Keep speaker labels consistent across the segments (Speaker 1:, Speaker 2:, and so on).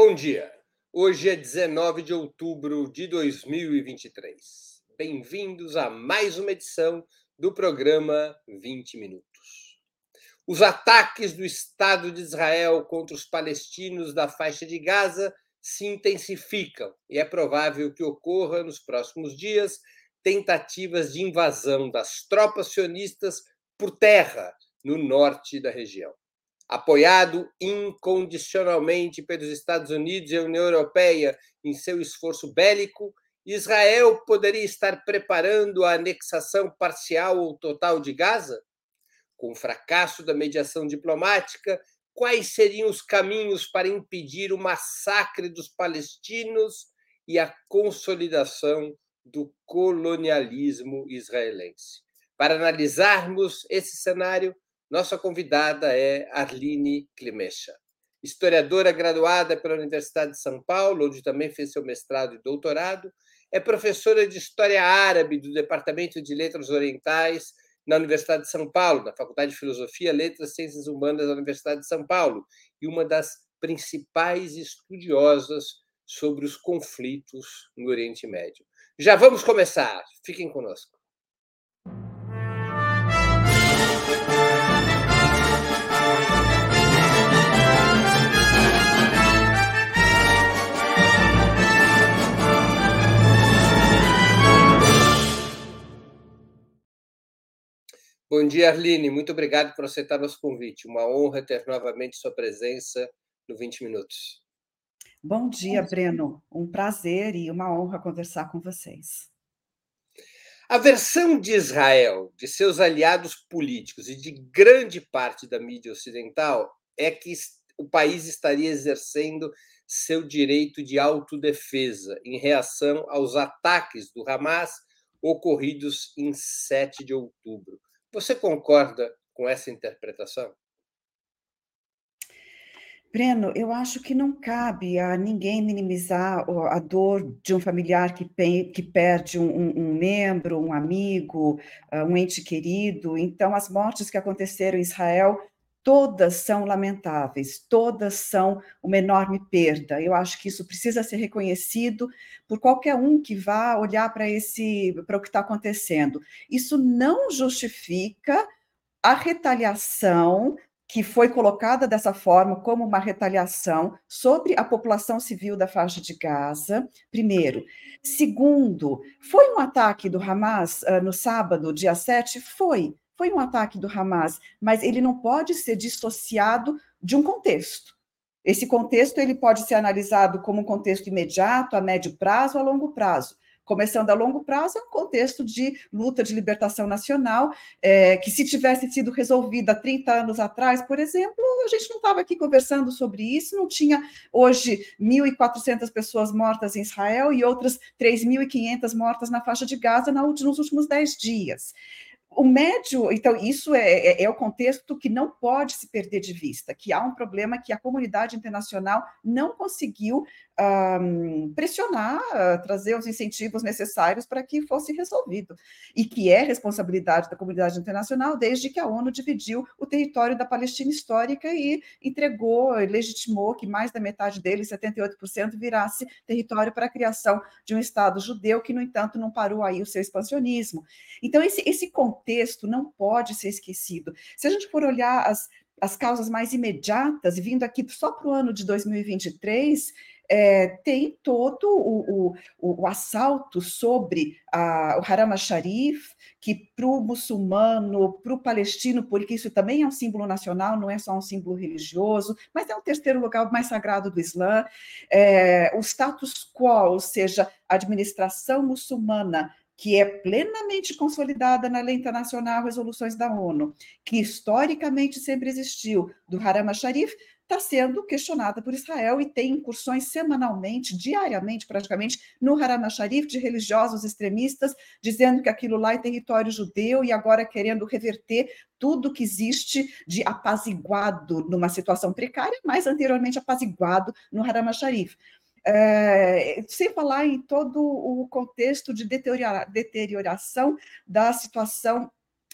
Speaker 1: Bom dia. Hoje é 19 de outubro de 2023. Bem-vindos a mais uma edição do programa 20 Minutos. Os ataques do Estado de Israel contra os palestinos da faixa de Gaza se intensificam e é provável que ocorra nos próximos dias tentativas de invasão das tropas sionistas por terra no norte da região apoiado incondicionalmente pelos Estados Unidos e a União Europeia em seu esforço bélico, Israel poderia estar preparando a anexação parcial ou total de Gaza? Com o fracasso da mediação diplomática, quais seriam os caminhos para impedir o massacre dos palestinos e a consolidação do colonialismo israelense? Para analisarmos esse cenário, nossa convidada é Arline Klimecha, historiadora graduada pela Universidade de São Paulo, onde também fez seu mestrado e doutorado, é professora de História Árabe do Departamento de Letras Orientais na Universidade de São Paulo, na Faculdade de Filosofia, Letras e Ciências Humanas da Universidade de São Paulo, e uma das principais estudiosas sobre os conflitos no Oriente Médio. Já vamos começar, fiquem conosco. Bom dia, Arline. Muito obrigado por aceitar nosso convite. Uma honra ter novamente sua presença no 20 Minutos.
Speaker 2: Bom dia, Breno. Um prazer e uma honra conversar com vocês.
Speaker 1: A versão de Israel, de seus aliados políticos e de grande parte da mídia ocidental é que o país estaria exercendo seu direito de autodefesa em reação aos ataques do Hamas ocorridos em 7 de outubro. Você concorda com essa interpretação?
Speaker 2: Breno, eu acho que não cabe a ninguém minimizar a dor de um familiar que, que perde um, um, membro, um amigo, ah, um ente querido. Então, as mortes que aconteceram em Israel, todas são lamentáveis, todas são uma enorme perda. Eu acho que isso precisa ser reconhecido por qualquer um que vá olhar para esse, para o que está acontecendo. Isso não justifica a retaliação que foi colocada dessa forma como uma retaliação sobre a população civil da faixa de Gaza, primeiro. Segundo, foi um ataque do Hamas uh, no sábado, dia 7? Foi. Foi um ataque do Hamas, mas ele não pode ser dissociado de um contexto. Esse contexto ele pode ser analisado como um contexto imediato, a médio prazo, a longo prazo começando a longo prazo, é um contexto de luta de libertação nacional, é, que se tivesse sido resolvida 30 anos atrás, por exemplo, a gente não estava aqui conversando sobre isso, não tinha hoje 1.400 pessoas mortas em Israel e outras 3.500 mortas na faixa de Gaza nos últimos 10 dias. O médio, então, isso é, é, é, o contexto que não pode se perder de vista, que há um problema que a comunidade internacional não conseguiu um, pressionar, uh, trazer os incentivos necessários para que fosse resolvido, e que é responsabilidade da comunidade internacional desde que a ONU dividiu o território da Palestina histórica e entregou, legitimou que mais da metade dele, 78%, virasse território para a criação de um Estado judeu, que, no entanto, não parou aí o seu expansionismo. Então, esse, esse contexto não pode ser esquecido. Se a gente for olhar as, as causas mais imediatas, vindo aqui só para o ano de 2023, é, tem todo o, o, o assalto sobre a, o Haram al-Sharif, que para o muçulmano, para o palestino, porque isso também é um símbolo nacional, não é só um símbolo religioso, mas é o terceiro lugar mais sagrado do Islã, é, o status quo, ou seja, a administração muçulmana que é plenamente consolidada na lei internacional, resoluções da ONU, que historicamente sempre existiu, do Haram al-Sharif, está sendo questionada por Israel e tem incursões semanalmente, diariamente praticamente, no Haram al-Sharif de religiosos extremistas, dizendo que aquilo lá é território judeu e agora querendo reverter tudo que existe de apaziguado numa situação precária, mas anteriormente apaziguado no Haram al-Sharif. É, sem falar em todo o contexto de deteriora, deterioração da situação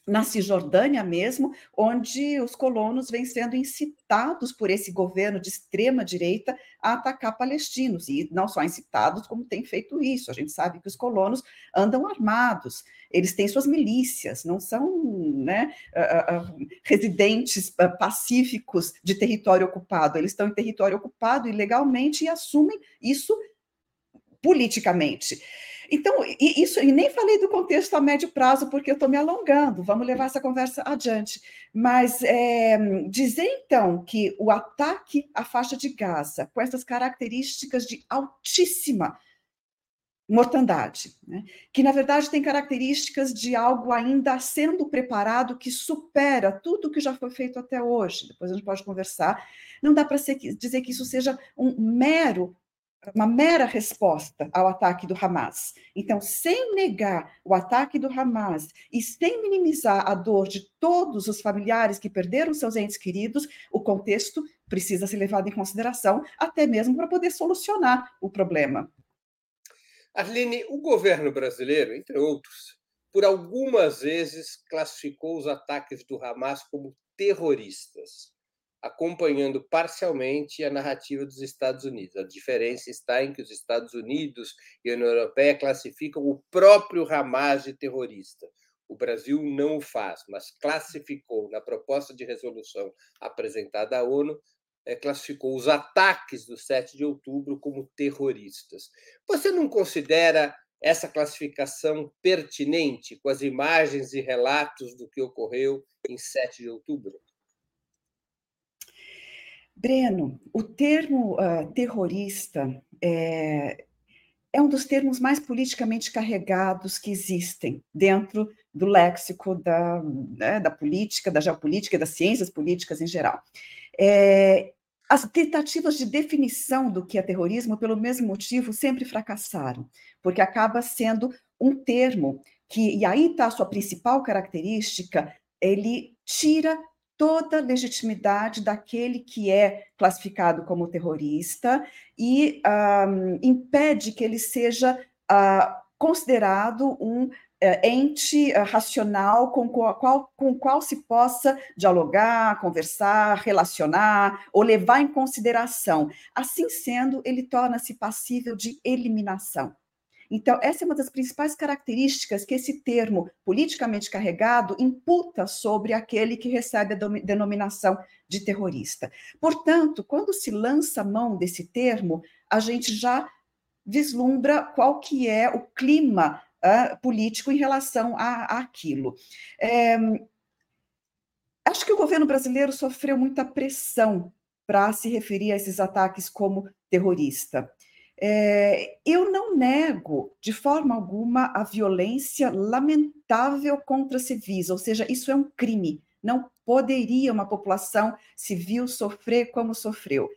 Speaker 2: na Cisjordânia mesmo, onde os colonos vêm sendo incitados por esse governo de extrema direita a atacar palestinos, e não só incitados, como têm feito isso. A gente sabe que os colonos andam armados, eles têm suas milícias, não são né, uh, uh, residentes uh, pacíficos de território ocupado, eles estão em território ocupado ilegalmente e assumem isso politicamente. Então, isso, e nem falei do contexto a médio prazo, porque eu estou me alongando, vamos levar essa conversa adiante. Mas é, dizer, então, que o ataque à faixa de Gaza, com essas características de altíssima mortandade, né? que na verdade tem características de algo ainda sendo preparado que supera tudo que já foi feito até hoje. Depois a gente pode conversar. Não dá para dizer que isso seja um mero uma mera resposta ao ataque do Hamas. Então, sem negar o ataque do Hamas e sem minimizar a dor de todos os familiares que perderam seus entes queridos, o contexto precisa ser levado em consideração, até mesmo para poder solucionar o problema.
Speaker 1: Arline, o governo brasileiro, entre outros, por algumas vezes classificou os ataques do Hamas como terroristas acompanhando parcialmente a narrativa dos Estados Unidos. A diferença está em que os Estados Unidos e a União Europeia classificam o próprio Hamas de terrorista. O Brasil não o faz, mas classificou na proposta de resolução apresentada à ONU, é, classificou os ataques do 7 de outubro como terroristas. Você não considera essa classificação pertinente com as imagens e relatos do que ocorreu em 7 de outubro?
Speaker 2: Breno, o termo uh, terrorista é, é, um dos termos mais politicamente carregados que existem dentro do léxico da, né, da política, da geopolítica das ciências políticas em geral. É, as tentativas de definição do que é terrorismo, pelo mesmo motivo, sempre fracassaram, porque acaba sendo um termo que, e aí está a sua principal característica, ele tira toda a legitimidade daquele que é classificado como terrorista e um, impede que ele seja uh, considerado um uh, ente uh, racional com o qual, com qual se possa dialogar, conversar, relacionar ou levar em consideração. Assim sendo, ele torna-se passível de eliminação. Então, essa é uma das principais características que esse termo politicamente carregado imputa sobre aquele que recebe a denominação de terrorista. Portanto, quando se lança mão desse termo, a gente já vislumbra qual que é o clima uh, político em relação a, a aquilo. É, acho que o governo brasileiro sofreu muita pressão para se referir a esses ataques como terrorista. É, eu não nego, de forma alguma, a violência lamentável contra civis, ou seja, isso é um crime. Não poderia uma população civil sofrer como sofreu.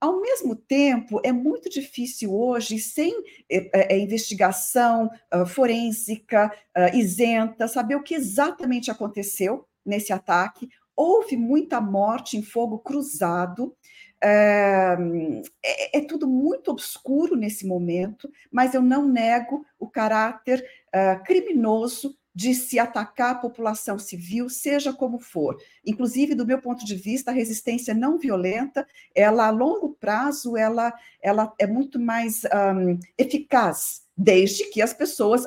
Speaker 2: Ao mesmo tempo, é muito difícil hoje, sem é, é, investigação uh, forensica uh, isenta, saber o que exatamente aconteceu nesse ataque. Houve muita morte em fogo cruzado, é, é, tudo muito obscuro nesse momento, mas eu não nego o caráter uh, criminoso de se atacar a população civil, seja como for. Inclusive, do meu ponto de vista, a resistência não violenta, ela a longo prazo, ela, ela é muito mais um, eficaz, desde que as pessoas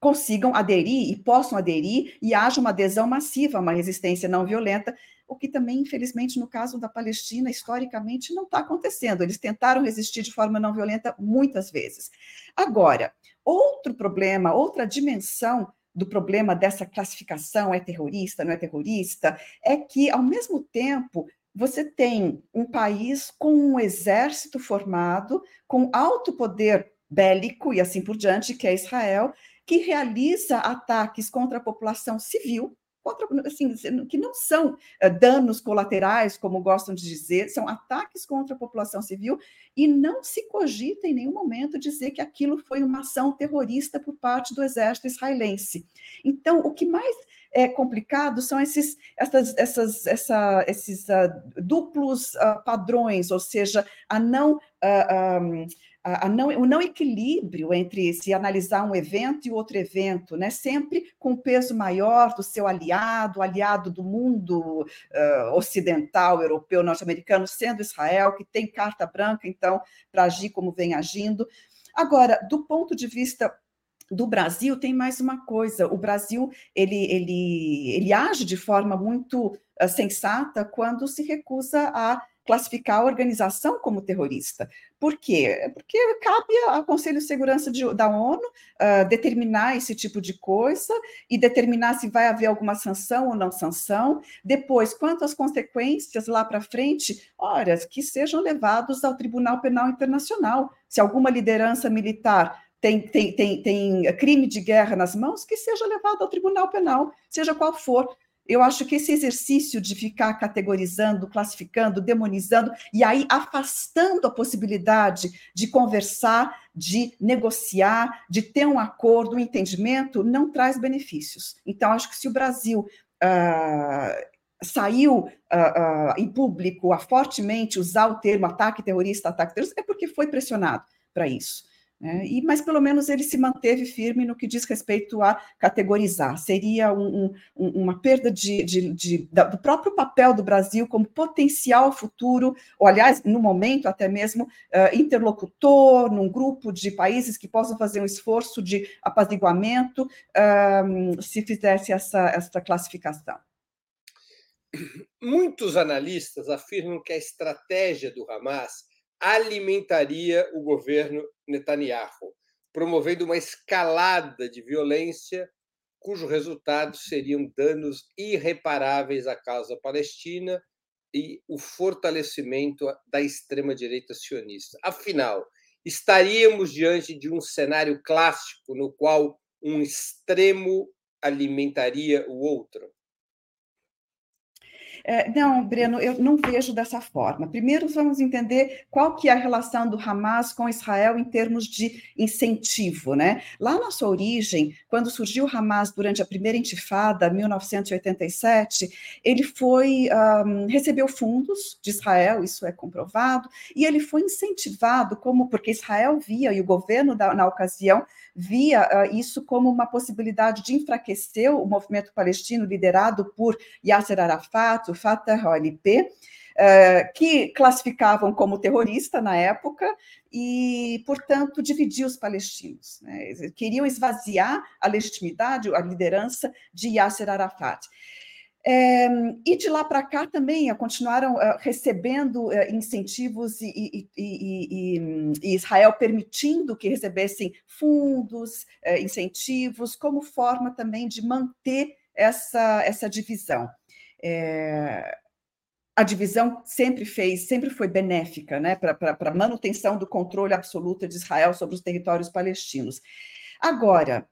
Speaker 2: consigam aderir e possam aderir e haja uma adesão massiva a uma resistência não violenta, o que também, infelizmente, no caso da Palestina, historicamente, não está acontecendo. Eles tentaram resistir de forma não violenta muitas vezes. Agora, outro problema, outra dimensão do problema dessa classificação é terrorista, não é terrorista, é que, ao mesmo tempo, você tem um país com um exército formado, com alto poder bélico e assim por diante, que é Israel, que realiza ataques contra a população civil, contra, assim, que não são uh, danos colaterais, como gostam de dizer, são ataques contra a população civil, e não se cogita em nenhum momento dizer que aquilo foi uma ação terrorista por parte do exército israelense. Então, o que mais é complicado são esses, essas, essas, essa, esses uh, duplos uh, padrões, ou seja, a não. Um, a, não, o não equilíbrio entre se analisar um evento e outro evento, né? sempre com o peso maior do seu aliado, aliado do mundo uh, ocidental, europeu, norte-americano, sendo Israel, que tem carta branca, então, para agir como vem agindo. Agora, do ponto de vista do Brasil tem mais uma coisa. O Brasil ele, ele, ele age de forma muito uh, sensata quando se recusa a classificar a organização como terrorista. Por quê? Porque cabe ao Conselho de Segurança de, da ONU uh, determinar esse tipo de coisa e determinar se vai haver alguma sanção ou não sanção. Depois, quanto às consequências lá para frente, olha, que sejam levados ao Tribunal Penal Internacional. Se alguma liderança militar tem, tem, tem, tem crime de guerra nas mãos, que seja levado ao Tribunal Penal, seja qual for. Eu acho que esse exercício de ficar categorizando, classificando, demonizando e aí afastando a possibilidade de conversar, de negociar, de ter um acordo, um entendimento, não traz benefícios. Então, acho que se o Brasil uh, saiu uh, uh, em público a fortemente usar o termo ataque terrorista, ataque terrorista, é porque foi pressionado para isso. Né? E, mas pelo menos ele se manteve firme no que diz respeito a categorizar. Seria um, um, uma perda de, de, de, do próprio papel do Brasil como potencial futuro, ou aliás, no momento até mesmo uh, interlocutor num grupo de países que possam fazer um esforço de apaziguamento uh, se fizesse essa, essa classificação.
Speaker 1: Muitos analistas afirmam que a estratégia do Hamas alimentaria o governo Netanyahu, promovendo uma escalada de violência cujo resultado seriam danos irreparáveis à causa palestina e o fortalecimento da extrema-direita sionista. Afinal, estaríamos diante de um cenário clássico no qual um extremo alimentaria o outro?
Speaker 2: É, não, Breno, eu não vejo dessa forma. Primeiro, vamos entender qual que é a relação do Hamas com Israel em termos de incentivo, né? Lá na sua origem, quando surgiu o Hamas durante a primeira intifada, 1987, ele foi um, recebeu fundos de Israel, isso é comprovado, e ele foi incentivado como porque Israel via e o governo da, na ocasião via uh, isso como uma possibilidade de enfraquecer o movimento palestino liderado por Yasser Arafat, o Fatah, OLP, uh, que classificavam como terrorista na época e, portanto, dividir os palestinos. Né? Queriam esvaziar a legitimidade, a liderança de Yasser Arafat. É, e de lá para cá também continuaram uh, recebendo incentivos e, e, e, e, Israel permitindo que recebessem fundos, incentivos, como forma também de manter essa, essa divisão. É, a divisão sempre fez, sempre foi benéfica né, para a manutenção do controle absoluto de Israel sobre os territórios palestinos. Agora,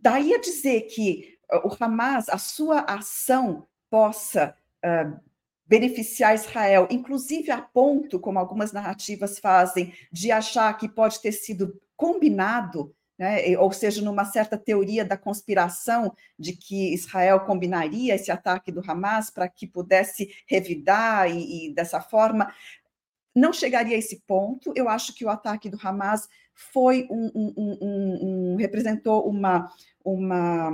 Speaker 2: Daí a dizer que o Hamas, a sua ação possa uh, beneficiar Israel, inclusive a ponto, como algumas narrativas fazem, de achar que pode ter sido combinado, né, ou seja, numa certa teoria da conspiração de que Israel combinaria esse ataque do Hamas para que pudesse revidar e, e dessa forma não chegaria a esse ponto. Eu acho que o ataque do Hamas foi um, um, um, um representou uma, uma,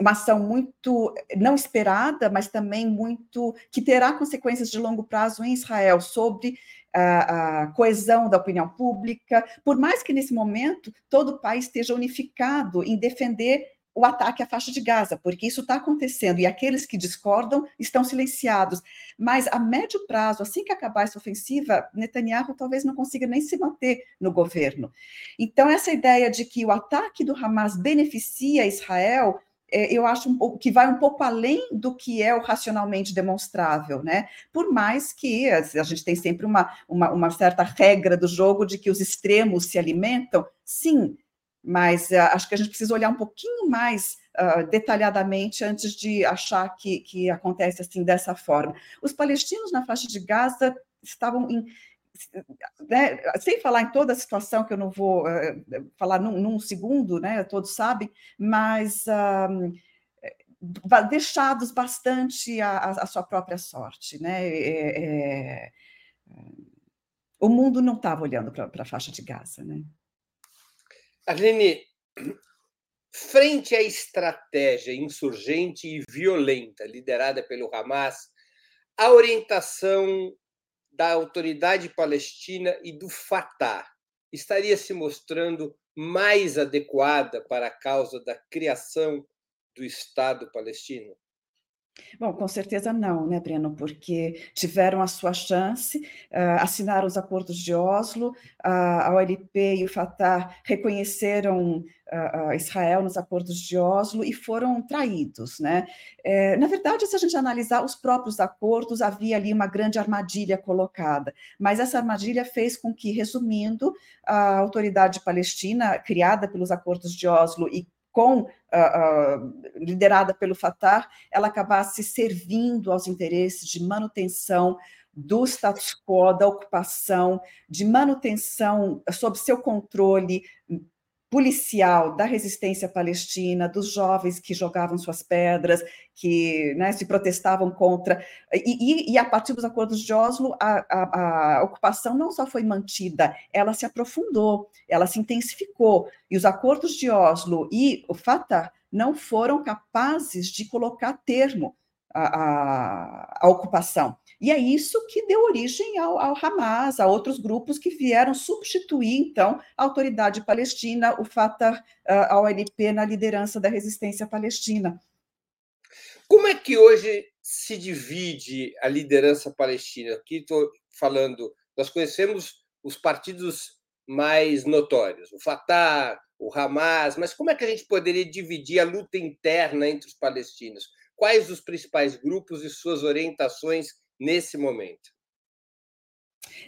Speaker 2: uma ação muito não esperada, mas também muito que terá consequências de longo prazo em Israel sobre a, a, coesão da opinião pública, por mais que nesse momento todo o país esteja unificado em defender o ataque à faixa de Gaza, porque isso está acontecendo e aqueles que discordam estão silenciados. Mas a médio prazo, assim que acabar essa ofensiva, Netanyahu talvez não consiga nem se manter no governo. Então, essa ideia de que o ataque do Hamas beneficia Israel é, eu acho um, que vai um pouco além do que é o racionalmente demonstrável, né? Por mais que a gente tem sempre uma, uma, uma certa regra do jogo de que os extremos se alimentam, sim, mas uh, acho que a gente precisa olhar um pouquinho mais uh, detalhadamente antes de achar que, que acontece assim dessa forma. Os palestinos na faixa de Gaza estavam em, né, sem falar em toda a situação que eu não vou uh, falar num, num, segundo, né, todos sabem, mas deixados bastante à, sua própria sorte, né? É, é, o mundo não estava olhando para a faixa de Gaza, né?
Speaker 1: Arlene, frente à estratégia insurgente e violenta liderada pelo Hamas, a orientação da autoridade palestina e do Fatah estaria se mostrando mais adequada para a causa da criação do Estado palestino?
Speaker 2: Bom, com certeza não, né, Breno? Porque tiveram a sua chance, uh, assinaram os acordos de Oslo, uh, a OLP e o Fatah reconheceram uh, Israel nos acordos de Oslo e foram traídos, né? É, na verdade, se a gente analisar os próprios acordos, havia ali uma grande armadilha colocada, mas essa armadilha fez com que, resumindo, a autoridade palestina, criada pelos acordos de Oslo e com, uh, uh, liderada pelo Fatah, ela acabasse servindo aos interesses de manutenção do status quo, da ocupação, de manutenção sob seu controle policial da resistência palestina, dos jovens que jogavam suas pedras, que né, se protestavam contra. E, e, e, a partir dos acordos de Oslo, a, a, a, ocupação não só foi mantida, ela se aprofundou, ela se intensificou. E os acordos de Oslo e o Fatah não foram capazes de colocar termo à, à ocupação. E é isso que deu origem ao, ao, Hamas, a outros grupos que vieram substituir, então, a autoridade palestina, o Fatah, a OLP, na liderança da resistência palestina.
Speaker 1: Como é que hoje se divide a liderança palestina? Aqui estou falando, nós conhecemos os partidos mais notórios, o Fatah, o Hamas, mas como é que a gente poderia dividir a luta interna entre os palestinos? Quais os principais grupos e suas orientações nesse momento?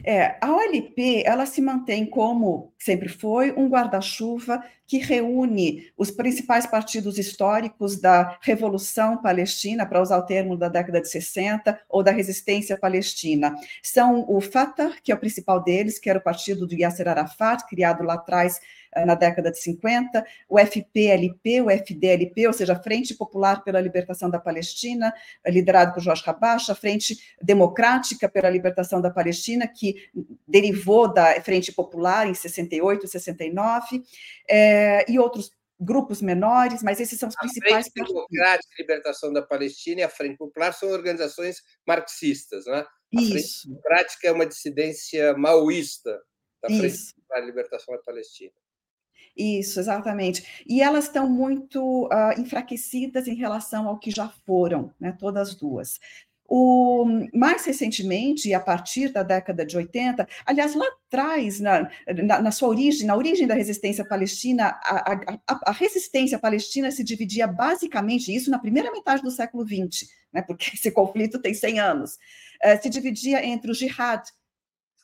Speaker 2: É, a OLP ela se mantém como sempre foi um guarda-chuva que reúne os principais partidos históricos da Revolução Palestina, para usar o termo da década de 60, ou da resistência palestina. São o Fatah, que é o principal deles, que era o partido do Yasser Arafat, criado lá atrás na década de 50, o FPLP, o FDLP, ou seja, a Frente Popular pela Libertação da Palestina, eh, liderado por Jorge Rabacha, a Frente Democrática pela Libertação da Palestina, que derivou da Frente Popular em 68, 69, é, e outros grupos menores, mas esses são os principais.
Speaker 1: A Frente Democrática e Libertação da Palestina e a Frente Popular são organizações marxistas, né? A Isso. Frente Democrática é uma dissidência maoísta da Frente Isso. Popular e Libertação da Palestina.
Speaker 2: Isso, exatamente. E elas estão muito uh, enfraquecidas em relação ao que já foram, né, todas duas. O, mais recentemente, a partir da década de 80, aliás, lá atrás, na, na, na sua origem, na origem da resistência palestina, a, a, a, resistência palestina se dividia basicamente, isso na primeira metade do século XX, né, porque esse conflito tem 100 anos, uh, se dividia entre o jihad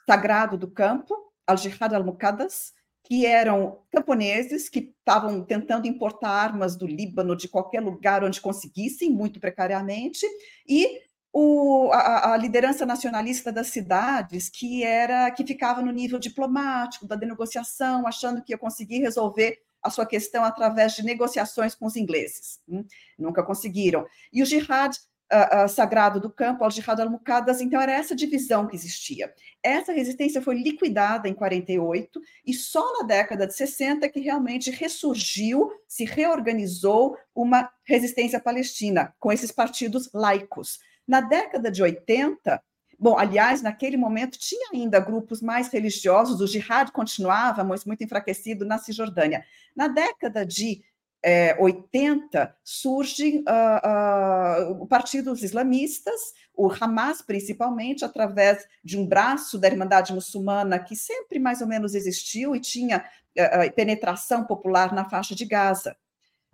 Speaker 2: sagrado do campo, al-jihad al-muqaddas, que eram camponeses que estavam tentando importar armas do Líbano, de qualquer lugar onde conseguissem, muito precariamente, e o, a, a, liderança nacionalista das cidades, que era que ficava no nível diplomático da negociação, achando que ia conseguir resolver a sua questão através de negociações com os ingleses. Hum? Nunca conseguiram. E o jihad uh, sagrado do campo, al-Jihad al-Muqaddas, então era essa divisão que existia. Essa resistência foi liquidada em 48 e só na década de 60 que realmente ressurgiu, se reorganizou uma resistência palestina com esses partidos laicos. Na década de 80, Bom, aliás, naquele momento tinha ainda grupos mais religiosos, o jihad continuava, mas muito enfraquecido na Cisjordânia. Na década de é, 80, surgem uh, uh, partidos islamistas, o Hamas, principalmente, através de um braço da Irmandade Muçulmana que sempre mais ou menos existiu e tinha uh, penetração popular na faixa de Gaza.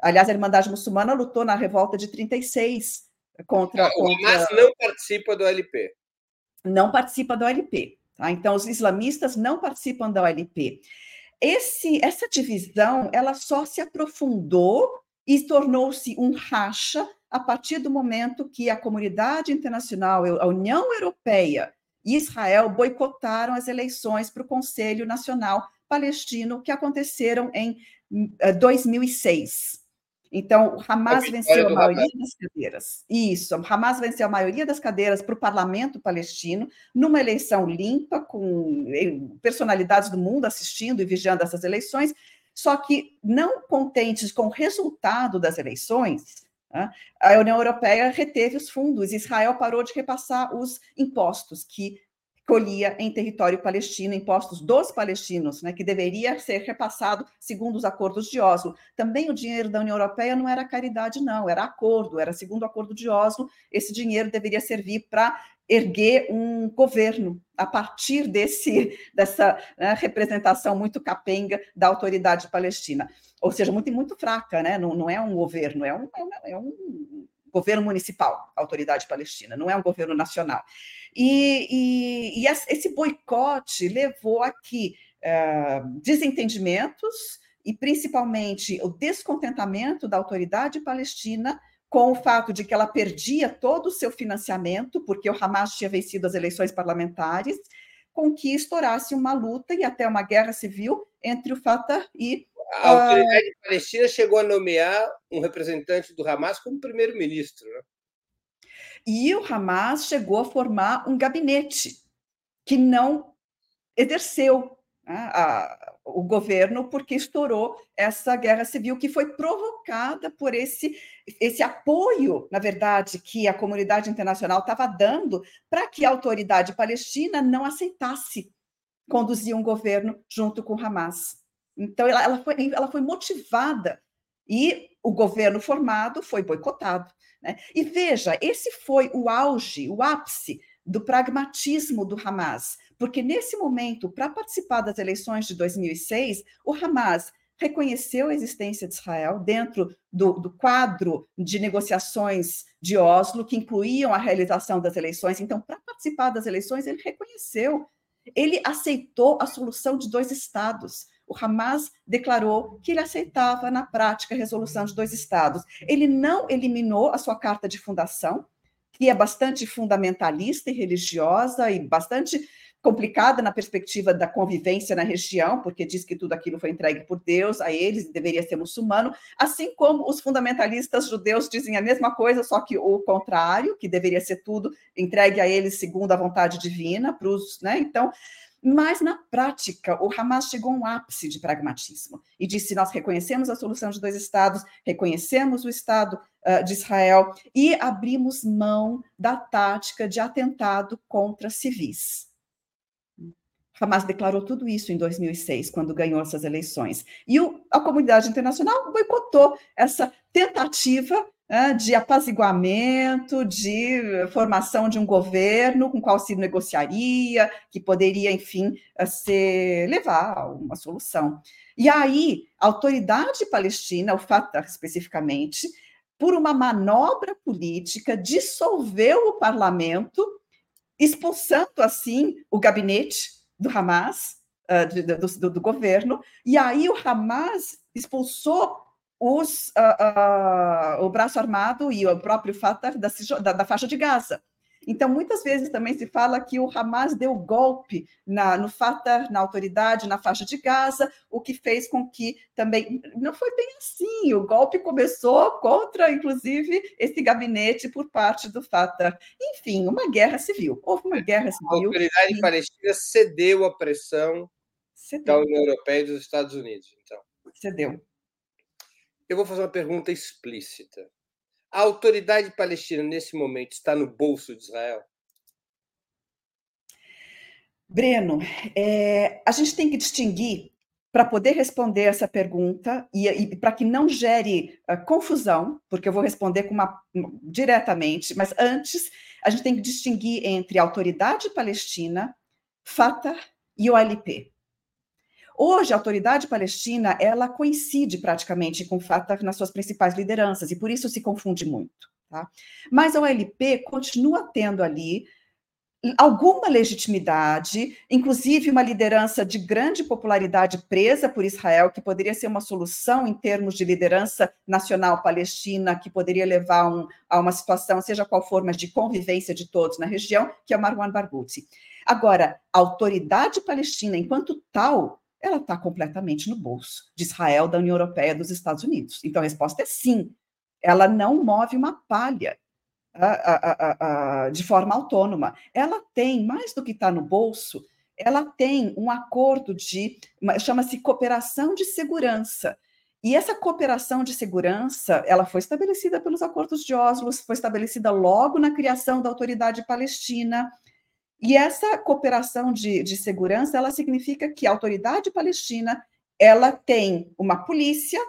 Speaker 2: Aliás, a Irmandade Muçulmana lutou na revolta de 36 contra.
Speaker 1: O Hamas não participa do OLP.
Speaker 2: Não participa do OLP. Tá? Então, os islamistas não participam da OLP esse, essa divisão ela só se aprofundou e tornou-se um racha a partir do momento que a comunidade internacional, a União Europeia e Israel boicotaram as eleições para o Conselho Nacional Palestino que aconteceram em 2006. Então, o Hamas a venceu a maioria Hamas. das cadeiras. Isso, o Hamas venceu a maioria das cadeiras para o parlamento palestino, numa eleição limpa, com eh, personalidades do mundo assistindo e vigiando essas eleições, só que não contentes com o resultado das eleições, né, a União Europeia reteve os fundos, Israel parou de repassar os impostos que colhia em território palestino, impostos dos palestinos, né, que deveria ser repassado segundo os acordos de Oslo. Também o dinheiro da União Europeia não era caridade, não, era acordo, era segundo o acordo de Oslo, esse dinheiro deveria servir para erguer um governo a partir desse, dessa né, representação muito capenga da autoridade palestina. Ou seja, muito, muito fraca, né? não, não é um governo, é um, é um é governo municipal, autoridade palestina, não é um governo nacional. E, e, e esse boicote levou a que uh, desentendimentos e principalmente o descontentamento da autoridade palestina com o fato de que ela perdia todo o seu financiamento, porque o Hamas tinha vencido as eleições parlamentares, com que estourasse uma luta e até uma guerra civil entre o Fatah e.
Speaker 1: A autoridade uh... palestina chegou a nomear um representante do Hamas como primeiro-ministro. Né?
Speaker 2: E o Hamas chegou a formar um gabinete que não exerceu né, a, o governo porque estourou essa guerra civil que foi provocada por esse, esse apoio, na verdade, que a comunidade internacional estava dando para que a autoridade palestina não aceitasse conduzir um governo junto com Hamas. Então, ela, ela, foi, ela foi motivada e o governo formado foi boicotado. Né? E veja, esse foi o auge, o ápice do pragmatismo do Hamas, porque nesse momento, para participar das eleições de 2006, o Hamas reconheceu a existência de Israel dentro do, do, quadro de negociações de Oslo, que incluíam a realização das eleições. Então, para participar das eleições, ele reconheceu, ele aceitou a solução de dois estados o Hamas declarou que ele aceitava, na prática, a resolução de dois estados. Ele não eliminou a sua carta de fundação, que é bastante fundamentalista e religiosa e bastante complicada na perspectiva da convivência na região, porque diz que tudo aquilo foi entregue por Deus a eles e deveria ser muçulmano, assim como os fundamentalistas judeus dizem a mesma coisa, só que o contrário, que deveria ser tudo entregue a eles segundo a vontade divina, para os, né? Então, mas, na prática, o Hamas chegou a um ápice de pragmatismo e disse: nós reconhecemos a solução de dois Estados, reconhecemos o Estado uh, de Israel e abrimos mão da tática de atentado contra civis. Hamas declarou tudo isso em 2006, quando ganhou essas eleições. E o, a comunidade internacional boicotou essa tentativa né, de apaziguamento, de formação de um governo com o qual se negociaria, que poderia, enfim, eh, ser, levar a uma solução. E aí, a autoridade palestina, o Fatah especificamente, por uma manobra política, dissolveu o parlamento, expulsando assim o gabinete do Hamas, uh, do, do, do, governo, e aí o Hamas expulsou os, uh, o braço armado e o próprio Fatah da, da, da, faixa de Gaza. Então, muitas vezes também se fala que o Hamas deu golpe na, no Fatah, na autoridade, na faixa de Gaza, o que fez com que também. Não foi bem assim. O golpe começou contra, inclusive, esse gabinete por parte do Fatah. Enfim, uma guerra civil. Houve uma guerra civil.
Speaker 1: A autoridade e... palestina cedeu à pressão cedeu. da União Europeia e dos Estados Unidos. Então.
Speaker 2: Cedeu.
Speaker 1: Eu vou fazer uma pergunta explícita. A autoridade palestina, nesse momento, está no bolso de Israel?
Speaker 2: Breno, é, a gente tem que distinguir, para poder responder essa pergunta, e, e para que não gere uh, confusão, porque eu vou responder uma, diretamente, mas antes, a gente tem que distinguir entre autoridade palestina, Fatah e OLP. Hoje, a autoridade palestina, ela coincide praticamente com o Fatah nas suas principais lideranças, e por isso se confunde muito. Tá? Mas a OLP continua tendo ali alguma legitimidade, inclusive uma liderança de grande popularidade presa por Israel, que poderia ser uma solução em termos de liderança nacional palestina, que poderia levar um, a uma situação, seja qual for, mas de convivência de todos na região, que é o Marwan Barghouti. Agora, a autoridade palestina, enquanto tal, ela está completamente no bolso de Israel, da União Europeia, dos Estados Unidos. Então a resposta é sim. Ela não move uma palha de forma autônoma. Ela tem, mais do que está no bolso, ela tem um acordo de, chama-se cooperação de segurança. E essa cooperação de segurança, ela foi estabelecida pelos acordos de Oslo, foi estabelecida logo na criação da autoridade palestina. E essa cooperação de, de segurança, ela significa que a autoridade palestina, ela tem uma polícia,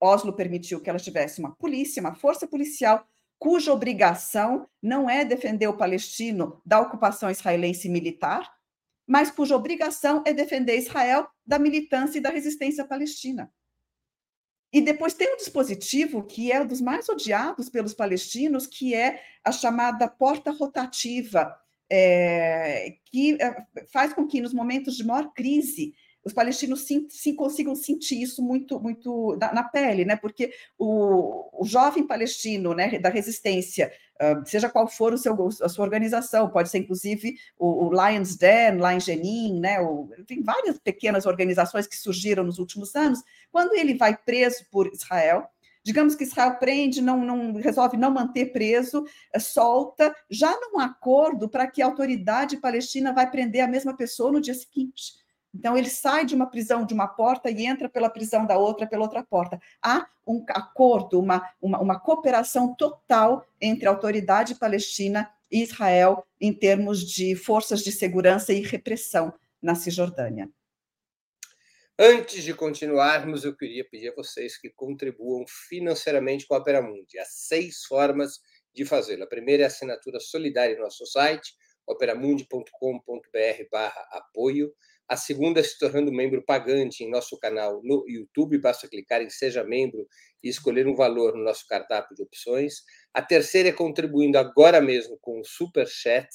Speaker 2: Oslo permitiu que ela tivesse uma polícia, uma força policial, cuja obrigação não é defender o palestino da ocupação israelense militar, mas cuja obrigação é defender Israel da militância e da resistência palestina. E depois tem um dispositivo que é um dos mais odiados pelos palestinos, que é a chamada porta rotativa, é, que é, faz com que nos momentos de maior crise os palestinos sim, sim, consigam sentir isso muito muito na, na pele, né? Porque o, o jovem palestino, né, da resistência, uh, seja qual for o seu, a sua organização, pode ser inclusive o, o Lions Den, lá em Jenin, né? O, tem várias pequenas organizações que surgiram nos últimos anos. Quando ele vai preso por Israel, digamos que Israel prende, não, não resolve não manter preso, é, solta, já num acordo para que a autoridade palestina vai prender a mesma pessoa no dia seguinte. Então, ele sai de uma prisão de uma porta e entra pela prisão da outra, pela outra porta. Há um acordo, uma, uma, uma cooperação total entre a autoridade palestina e Israel em termos de forças de segurança e repressão na Cisjordânia.
Speaker 1: Antes de continuarmos, eu queria pedir a vocês que contribuam financeiramente com a Opera Mundi. Há seis formas de fazê-lo. A primeira é a assinatura solidária no nosso site, operamundi.com.br barra apoio. A segunda é se tornando membro pagante em nosso canal no YouTube. Basta clicar em Seja Membro e escolher um valor no nosso cardápio de opções. A terceira é contribuindo agora mesmo com o Super Chat.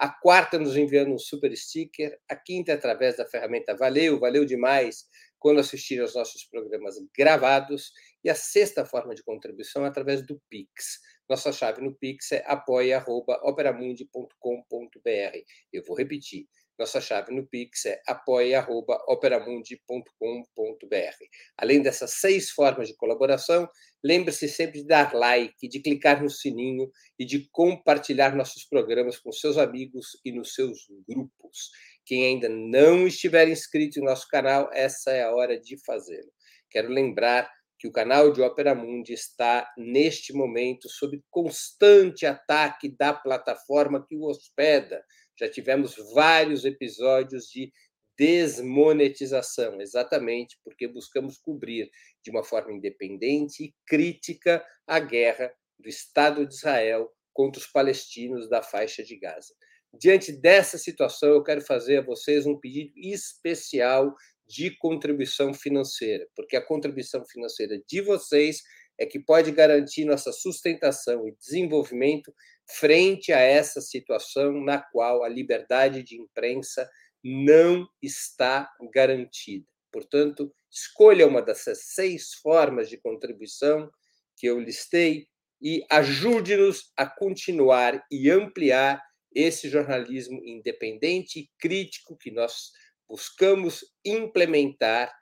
Speaker 1: A quarta, nos enviando um super sticker. A quinta, através da ferramenta Valeu, valeu demais quando assistir aos nossos programas gravados. E a sexta forma de contribuição é através do Pix. Nossa chave no Pix é apoia.operamundi.com.br. Eu vou repetir nossa chave no Pix é apoia.operamundi.com.br. Além dessas seis formas de colaboração, lembre-se sempre de dar like, de clicar no sininho e de compartilhar nossos programas com seus amigos e nos seus grupos. Quem ainda não estiver inscrito em nosso canal, essa é a hora de fazê-lo. Quero lembrar que o canal de Opera Mundi está, neste momento, sob constante ataque da plataforma que o hospeda já tivemos vários episódios de desmonetização, exatamente porque buscamos cobrir de uma forma independente e crítica a guerra do Estado de Israel contra os palestinos da faixa de Gaza. Diante dessa situação, eu quero fazer a vocês um pedido especial de contribuição financeira, porque a contribuição financeira de vocês é que pode garantir nossa sustentação e desenvolvimento frente a essa situação na qual a liberdade de imprensa não está garantida. Portanto, escolha uma dessas seis formas de contribuição que eu listei e ajude-nos a continuar e ampliar esse jornalismo independente e crítico que nós buscamos implementar,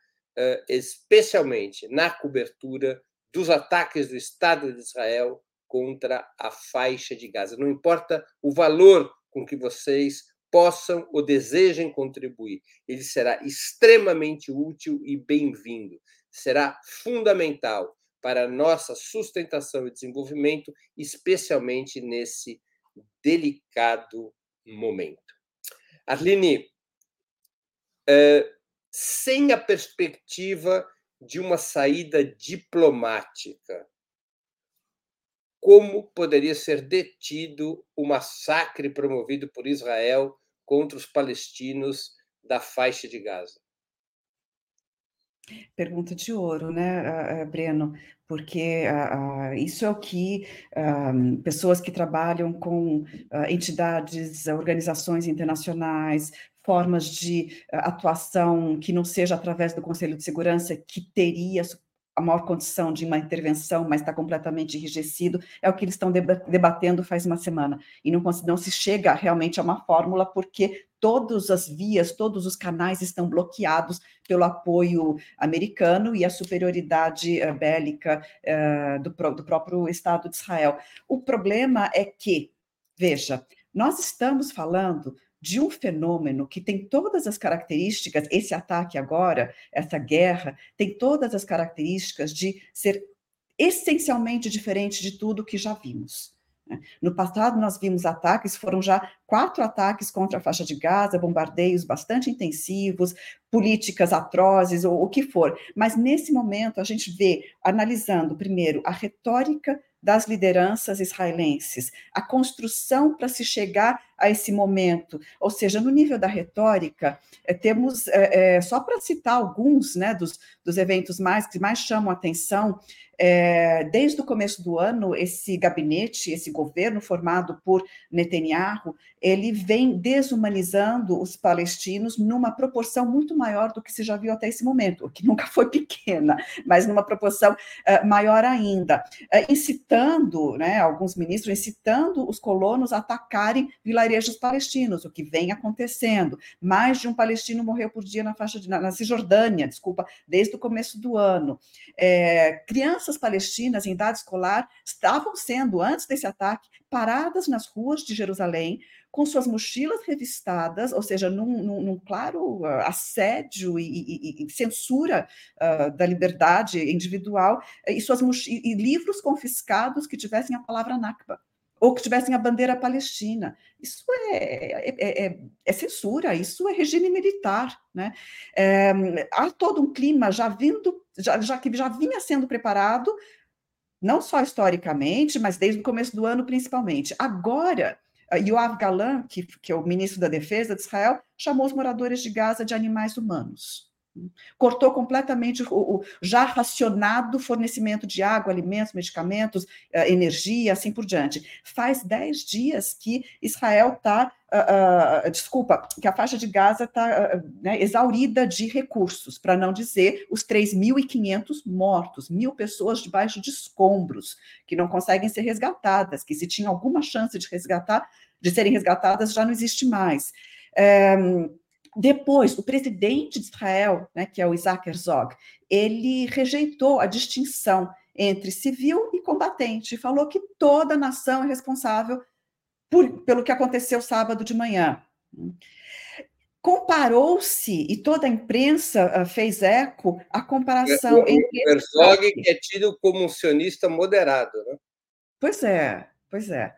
Speaker 1: especialmente na cobertura dos ataques do Estado de Israel contra a faixa de Gaza. Não importa o valor com que vocês possam ou desejem contribuir, ele será extremamente útil e bem-vindo. Será fundamental para a nossa sustentação e desenvolvimento, especialmente nesse delicado momento. Arline, eh, sem a perspectiva de uma saída diplomática, como poderia ser detido o massacre promovido por Israel contra os palestinos da faixa de Gaza?
Speaker 2: Pergunta de ouro, né, Breno? Porque uh, uh, isso é o que uh, pessoas que trabalham com entidades, organizações internacionais, formas de atuação que não seja através do Conselho de Segurança, que teria a maior condição de uma intervenção, mas está completamente enrijecido, é o que eles estão debatendo faz uma semana. E não, não se chega realmente a uma fórmula, porque todas as vias, todos os canais estão bloqueados pelo apoio americano e a superioridade uh, bélica uh, do, do próprio Estado de Israel. O problema é que, veja, nós estamos falando de um fenômeno que tem todas as características, esse ataque agora, essa guerra, tem todas as características de ser essencialmente diferente de tudo que já vimos. Né? No passado, nós vimos ataques, foram já quatro ataques contra a faixa de Gaza, bombardeios bastante intensivos, políticas atrozes, ou o que for. Mas nesse momento, a gente vê, analisando primeiro a retórica das lideranças israelenses, a construção para se chegar a esse momento, ou seja, no nível da retórica, é, temos, é, é, só para citar alguns né, dos, dos eventos mais que mais chamam a atenção, é, desde o começo do ano, esse gabinete, esse governo formado por Netanyahu, ele vem desumanizando os palestinos numa proporção muito maior do que se já viu até esse momento, o que nunca foi pequena, mas numa proporção uh, maior ainda, uh, incitando, né, alguns ministros incitando os colonos a atacarem vilarejos palestinos, o que vem acontecendo. Mais de um palestino morreu por dia na faixa de, na, Cisjordânia, desculpa, desde o começo do ano. É, crianças palestinas em idade escolar estavam sendo, antes desse ataque, paradas nas ruas de Jerusalém com suas mochilas revistadas, ou seja, num, num, num claro uh, assédio e, e, e censura uh, da liberdade individual, e, suas e livros confiscados que tivessem a palavra Nakba ou que tivessem a bandeira palestina. Isso é, é, é, é censura, isso é regime militar. Né? É, há todo um clima já vindo, já, já que já vinha sendo preparado, não só historicamente, mas desde o começo do ano principalmente. Agora, Yoav Galan, que, que é o ministro da Defesa de Israel, chamou os moradores de Gaza de animais humanos. Cortou completamente o, o já racionado fornecimento de água, alimentos, medicamentos, eh, energia, assim por diante. Faz dez dias que Israel está Uh, uh, desculpa, que a faixa de Gaza está uh, né, exaurida de recursos, para não dizer os 3.500 mortos, mil pessoas debaixo de escombros, que não conseguem ser resgatadas, que se tinha alguma chance de resgatar, de serem resgatadas, já não existe mais. Um, depois, o presidente de Israel, né, que é o Isaac Herzog, ele rejeitou a distinção entre civil e combatente, falou que toda nação é responsável por, pelo que aconteceu sábado de manhã. Comparou-se, e toda a imprensa uh, fez eco, a comparação
Speaker 1: entre. O Herzog, que é tido como um sionista moderado, né?
Speaker 2: Pois é, pois é.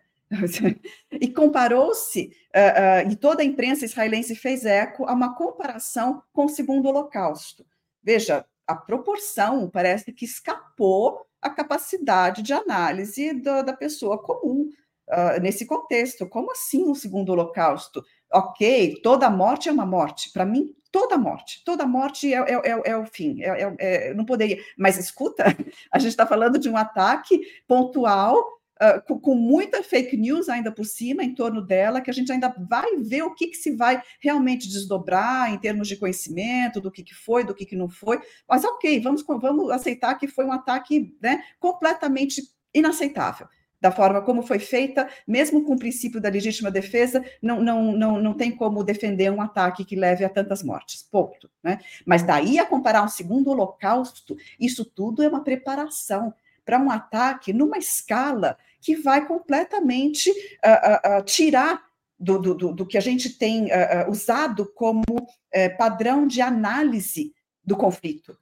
Speaker 2: E comparou-se, uh, uh, e toda a imprensa israelense fez eco a uma comparação com o segundo holocausto. Veja, a proporção parece que escapou a capacidade de análise da pessoa comum uh, nesse contexto. Como assim o segundo holocausto? Ok, toda morte é uma morte. Para mim, toda morte, toda morte é, é, é, é o fim. É, é, é não poderia. Mas escuta, a gente está falando de um ataque pontual uh, com, com, muita fake news ainda por cima em torno dela, que a gente ainda vai ver o que, que se vai realmente desdobrar em termos de conhecimento, do que, que foi, do que, que não foi. Mas ok, vamos, vamos aceitar que foi um ataque né, completamente inaceitável da forma como foi feita, mesmo com o princípio da legítima defesa, não, não, não, não tem como defender um ataque que leve a tantas mortes. Ponto. Né? Mas daí a comparar um segundo holocausto, isso tudo é uma preparação para um ataque numa escala que vai completamente uh, uh, tirar do, do, do, que a gente tem usado como eh, padrão de análise do conflito.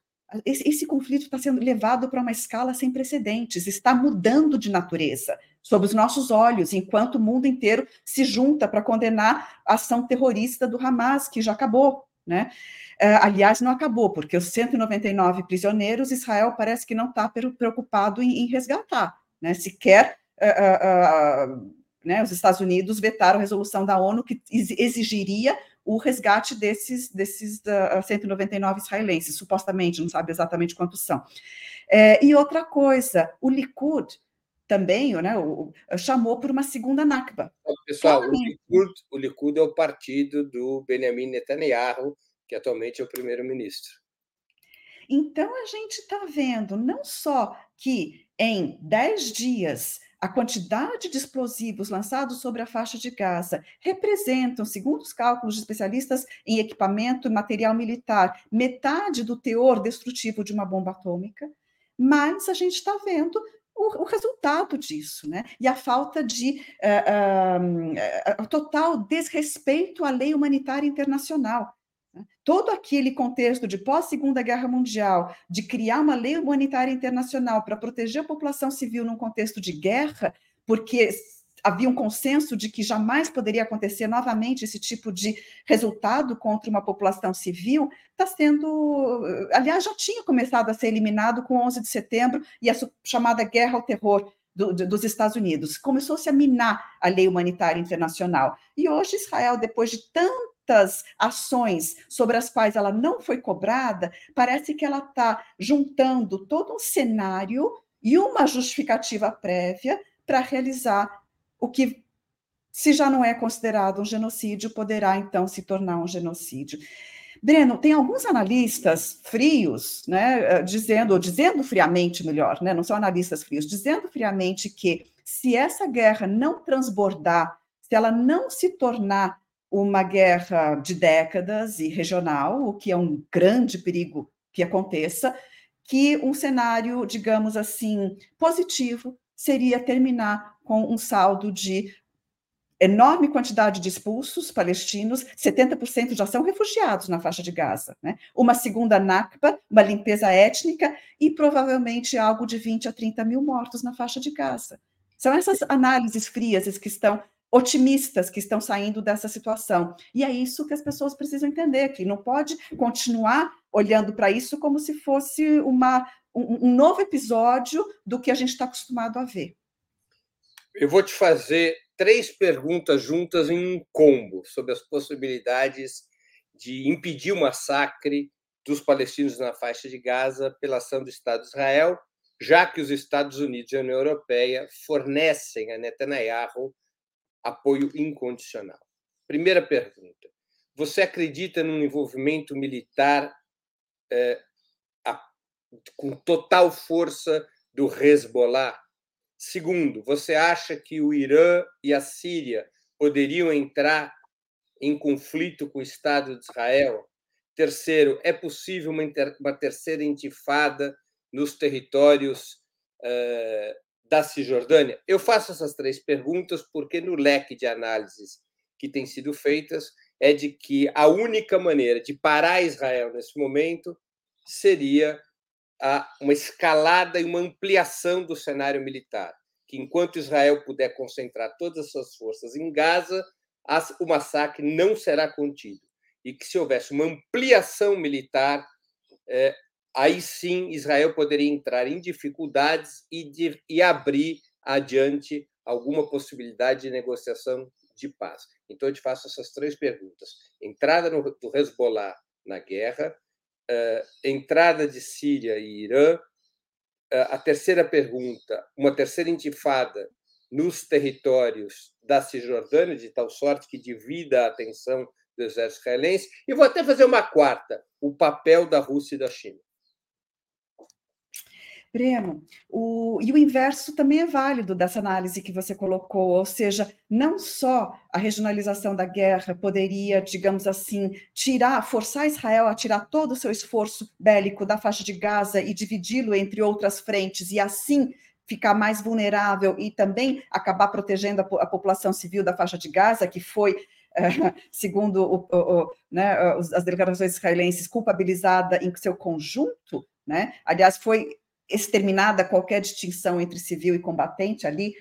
Speaker 2: Esse, esse conflito está sendo levado para uma escala sem precedentes, está mudando de natureza sob os nossos olhos, enquanto o mundo inteiro se junta para condenar a ação terrorista do Hamas, que já acabou, né? Uh, aliás, não acabou, porque os 199 prisioneiros, Israel parece que não está preocupado em, em, resgatar, né? Sequer uh, uh, né, os Estados Unidos vetaram a resolução da ONU que exigiria o resgate desses, desses 199 israelenses, supostamente, não sabe exatamente quantos são. É, e outra coisa, o Likud também né, o, chamou por uma segunda Nakba.
Speaker 1: Pessoal, o Likud, o Likud é o partido do Benjamin Netanyahu, que atualmente é o primeiro-ministro.
Speaker 2: Então, a gente está vendo não só que em dez dias a quantidade de explosivos lançados sobre a faixa de Gaza representam, segundo os cálculos de especialistas em equipamento e material militar, metade do teor destrutivo de uma bomba atômica, mas a gente está vendo o, o, resultado disso, né? E a falta de uh, uh, total desrespeito à lei humanitária internacional. Todo aquele contexto de pós-Segunda Guerra Mundial, de criar uma lei humanitária internacional para proteger a população civil num contexto de guerra, porque havia um consenso de que jamais poderia acontecer novamente esse tipo de resultado contra uma população civil, está sendo. Aliás, já tinha começado a ser eliminado com 11 de setembro e a chamada guerra ao terror. Do, dos Estados Unidos. Começou-se a minar a lei humanitária internacional. E hoje Israel, depois de tanto ações sobre as quais ela não foi cobrada, parece que ela está juntando todo um cenário e uma justificativa prévia para realizar o que, se já não é considerado um genocídio, poderá então se tornar um genocídio. Breno, tem alguns analistas frios, né, dizendo, ou dizendo friamente melhor, né, não são analistas frios, dizendo friamente que se essa guerra não transbordar, se ela não se tornar uma guerra de décadas e regional, o que é um grande perigo que aconteça, que um cenário, digamos assim, positivo seria terminar com um saldo de enorme quantidade de expulsos palestinos, 70% já são refugiados na faixa de Gaza, né? Uma segunda Nakba, uma limpeza étnica e provavelmente algo de 20 a 30 mil mortos na faixa de Gaza. São essas análises frias que estão otimistas que estão saindo dessa situação. E é isso que as pessoas precisam entender, que não pode continuar olhando para isso como se fosse uma, um, um novo episódio do que a gente está acostumado a ver.
Speaker 1: Eu vou te fazer três perguntas juntas em um combo sobre as possibilidades de impedir o massacre dos palestinos na faixa de Gaza pela ação do Estado de Israel, já que os Estados Unidos e a União Europeia fornecem a Netanyahu apoio incondicional. Primeira pergunta: você acredita num envolvimento militar é, a, com total força do Hezbollah? Segundo, você acha que o Irã e a Síria poderiam entrar em conflito com o Estado de Israel? Terceiro, é possível uma, uma terceira intifada nos territórios uh, da Cisjordânia? Eu faço essas três perguntas porque no leque de análises que têm sido feitas é de que a única maneira de parar Israel nesse momento seria uma escalada e uma ampliação do cenário militar, que enquanto Israel puder concentrar todas as suas forças em Gaza, o massacre não será contido e que se houvesse uma ampliação militar, é, aí sim Israel poderia entrar em dificuldades e, de, e abrir adiante alguma possibilidade de negociação de paz. Então, eu te faço essas três perguntas: entrada no, do Hezbollah na guerra, uh, entrada de Síria e Irã, uh, a terceira pergunta, uma terceira intifada nos territórios da Cisjordânia, de tal sorte que divida a atenção do exército israelense, e vou até fazer uma quarta: o papel da Rússia e da China.
Speaker 2: Breno, o, e o inverso também é válido dessa análise que você colocou, ou seja, não só a regionalização da guerra poderia, digamos assim, tirar, forçar Israel a tirar todo o seu esforço bélico da faixa de Gaza e dividi-lo entre outras frentes, e assim ficar mais vulnerável e também acabar protegendo a, a população civil da faixa de Gaza, que foi segundo o, o, né, as declarações israelenses, culpabilizada em seu conjunto, né? Aliás, foi exterminada qualquer distinção entre civil e combatente ali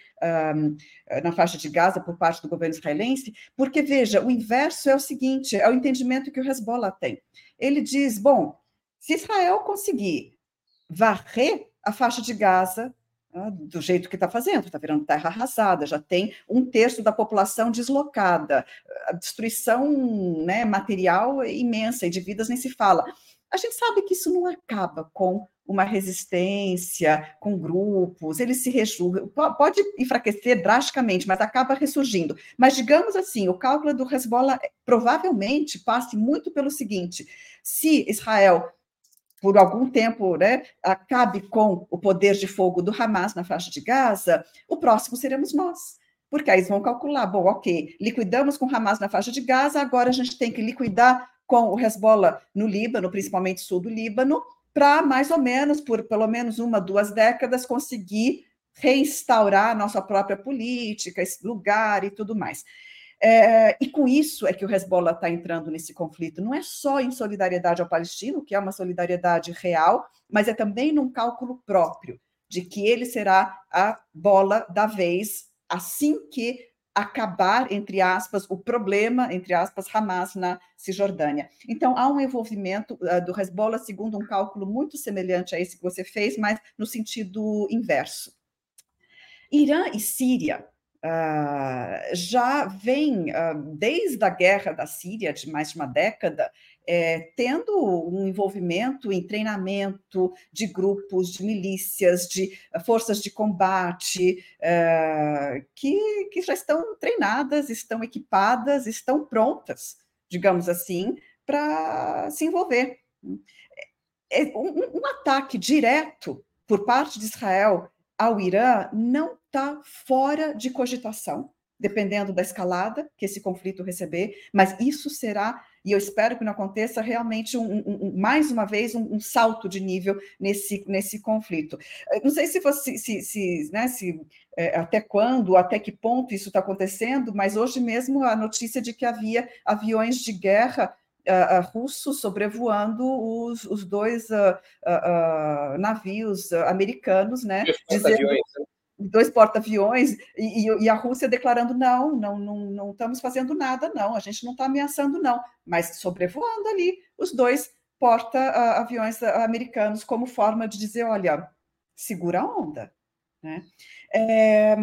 Speaker 2: um, na faixa de Gaza por parte do governo israelense, porque, veja, o inverso é o seguinte, é o entendimento que o Hezbollah tem. Ele diz, bom, se Israel conseguir varrer a faixa de Gaza ah, do jeito que está fazendo, está virando terra arrasada, já tem um terço da população deslocada, a destruição né, material é imensa e de vidas nem se fala. A gente sabe que isso não acaba com uma resistência com grupos, ele se ressurge, pode enfraquecer drasticamente, mas acaba ressurgindo. Mas, digamos assim, o cálculo do Hezbollah provavelmente passe muito pelo seguinte: se Israel por algum tempo, né, acabe com o poder de fogo do Hamas na faixa de Gaza, o próximo seremos nós. Porque aí eles vão calcular, bom, ok, liquidamos com o Hamas na faixa de Gaza, agora a gente tem que liquidar com o Hezbollah no Líbano, principalmente sul do Líbano, para mais ou menos, por pelo menos uma, duas décadas, conseguir reinstaurar a nossa própria política, esse lugar e tudo mais. É, e com isso é que o Hezbollah está entrando nesse conflito. Não é só em solidariedade ao palestino, que é uma solidariedade real, mas é também num cálculo próprio, de que ele será a bola da vez assim que acabar, entre aspas, o problema, entre aspas, Hamas na Cisjordânia. Então, há um envolvimento uh, do Hezbollah, segundo um cálculo muito semelhante a esse que você fez, mas no sentido inverso. Irã e Síria Uh, já vem, uh, desde a guerra da Síria, de mais de uma década, é, tendo um envolvimento em treinamento de grupos, de milícias, de uh, forças de combate, que, que já estão treinadas, estão equipadas, estão prontas, digamos assim, para se envolver. É, é um, um ataque direto por parte de Israel ao Irã não está fora de cogitação, dependendo da escalada que esse conflito receber, mas isso será, e eu espero que não aconteça, realmente um, um, mais uma vez um, um, salto de nível nesse, nesse conflito. Não sei se você se, se, né, se é, até quando, até que ponto isso está acontecendo, mas hoje mesmo a notícia de que havia aviões de guerra uh, russos sobrevoando os, os dois uh, navios americanos, né? Dizendo, né? Dois porta-aviões e, e, a Rússia declarando não, não, não, não estamos fazendo nada, não, a gente não está ameaçando, não, mas sobrevoando ali os dois porta-aviões americanos como forma de dizer, olha, segura a onda, né? É,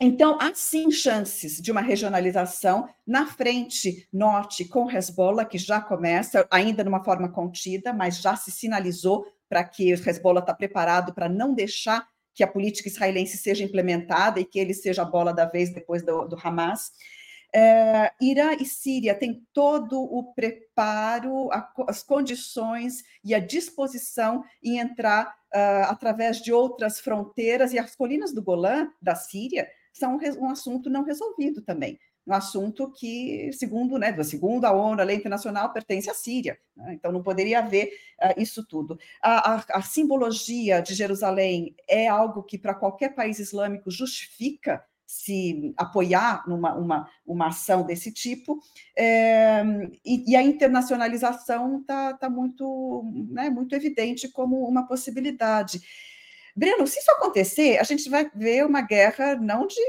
Speaker 2: então, há sim chances de uma regionalização na frente norte com Hezbollah, que já começa, ainda numa forma contida, mas já se sinalizou para que o Hezbollah está preparado para não deixar que a política israelense seja implementada e que ele seja a bola da vez depois do, do Hamas. É, Irã e Síria têm todo o preparo, a, as condições e a disposição em entrar uh, através de outras fronteiras, e as colinas do Golã, da Síria, são um assunto não resolvido também. Um assunto que, segundo, né, segundo a ONU, a lei internacional, pertence à Síria. Né? Então, não poderia haver uh, isso tudo. A, a, a, simbologia de Jerusalém é algo que, para qualquer país islâmico, justifica se apoiar numa uma, uma ação desse tipo, é, e, e, a internacionalização está tá muito, né, muito evidente como uma possibilidade. Breno, se isso acontecer, a gente vai ver uma guerra não de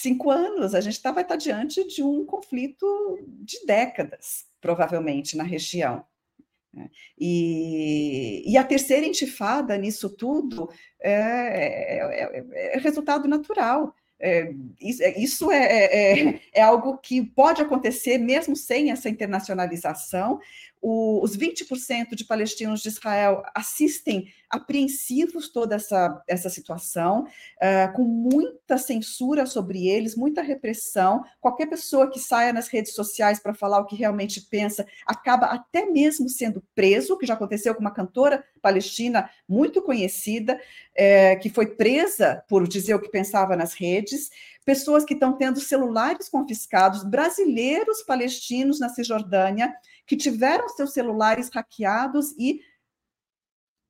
Speaker 2: cinco anos, a gente tá, vai estar tá diante de um conflito de décadas, provavelmente, na região. Né? E, e, a terceira intifada nisso tudo é, é, é, é resultado natural. É, isso é, é, é, é, algo que pode acontecer mesmo sem essa internacionalização. O, os 20% de palestinos de Israel assistem apreensivos toda essa, essa situação, uh, com muita censura sobre eles, muita repressão. Qualquer pessoa que saia nas redes sociais para falar o que realmente pensa acaba até mesmo sendo preso, que já aconteceu com uma cantora palestina muito conhecida, é, que foi presa por dizer o que pensava nas redes. Pessoas que estão tendo celulares confiscados, brasileiros palestinos na Cisjordânia, que tiveram seus celulares hackeados e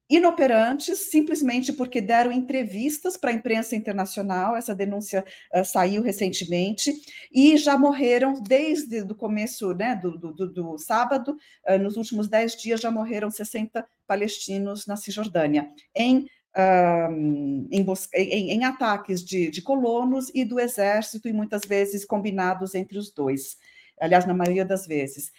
Speaker 2: inoperantes, simplesmente porque deram entrevistas para a imprensa internacional. Essa denúncia uh, saiu recentemente e já morreram desde o começo né, do, do, do sábado. Uh, nos últimos dez dias já morreram 60 palestinos na Cisjordânia em em, em, em, ataques de, de, colonos e do exército, e muitas vezes combinados entre os dois. Aliás, na maioria das vezes.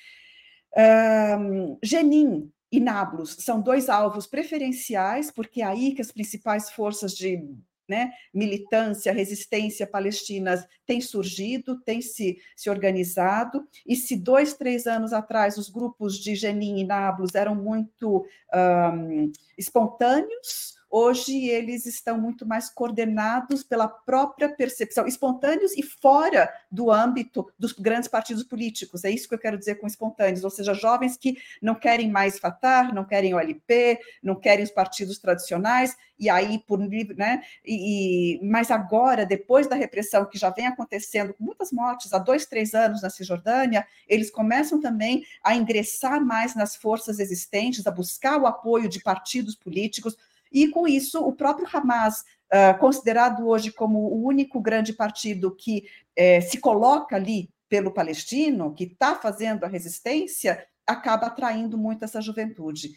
Speaker 2: Jenin e Nablus são dois alvos preferenciais, porque é aí que as principais forças de né, militância, resistência palestinas têm surgido, têm se, se organizado, e se dois, três anos atrás os grupos de Jenin e Nablus eram muito um, espontâneos, hoje eles estão muito mais coordenados pela própria percepção, espontâneos e fora do âmbito dos grandes partidos políticos. É isso que eu quero dizer com espontâneos, ou seja, jovens que não querem mais Fatah, não querem o LP, não querem os partidos tradicionais, e aí por né? E, mas agora, depois da repressão que já vem acontecendo, com muitas mortes há dois, três anos na Cisjordânia, eles começam também a ingressar mais nas forças existentes, a buscar o apoio de partidos políticos, e com isso o próprio Hamas, uh, considerado hoje como o único grande partido que eh, se coloca ali pelo palestino, que está fazendo a resistência, acaba atraindo muito essa juventude.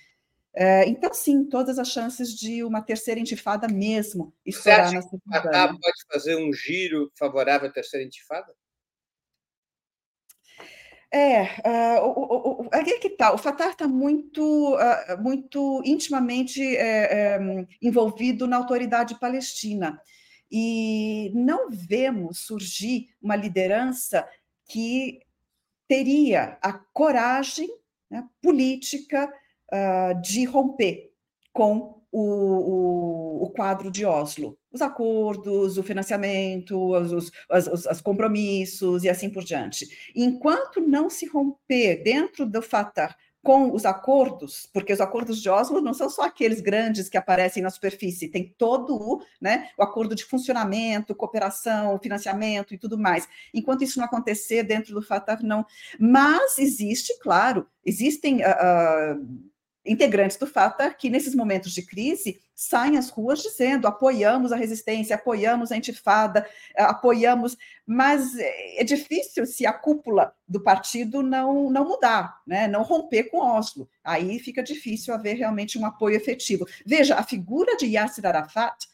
Speaker 2: É, então, sim, todas as chances de uma terceira intifada mesmo
Speaker 1: estourar na Cisjordânia. pode fazer um giro favorável à terceira intifada?
Speaker 2: É, uh, o, o, aqui que tá, o Fatah está muito, uh, muito intimamente é, é, envolvido na autoridade palestina. E não vemos surgir uma liderança que teria a coragem né, política uh, de romper com o, o, o, quadro de Oslo, os acordos, o financiamento, os, os, os, os, compromissos e assim por diante. Enquanto não se romper dentro do Fatah com os acordos, porque os acordos de Oslo não são só aqueles grandes que aparecem na superfície, tem todo o, né, o acordo de funcionamento, cooperação, financiamento e tudo mais. Enquanto isso não acontecer dentro do Fatah, não. Mas existe, claro, existem. Uh, uh, integrantes do Fatah que, nesses momentos de crise, saem às ruas dizendo apoiamos a resistência, apoiamos a intifada, eh, apoiamos, mas é difícil se a cúpula do partido não, não mudar, né? não romper com Oslo. Aí fica difícil haver realmente um apoio efetivo. Veja, a figura de Yasser Arafat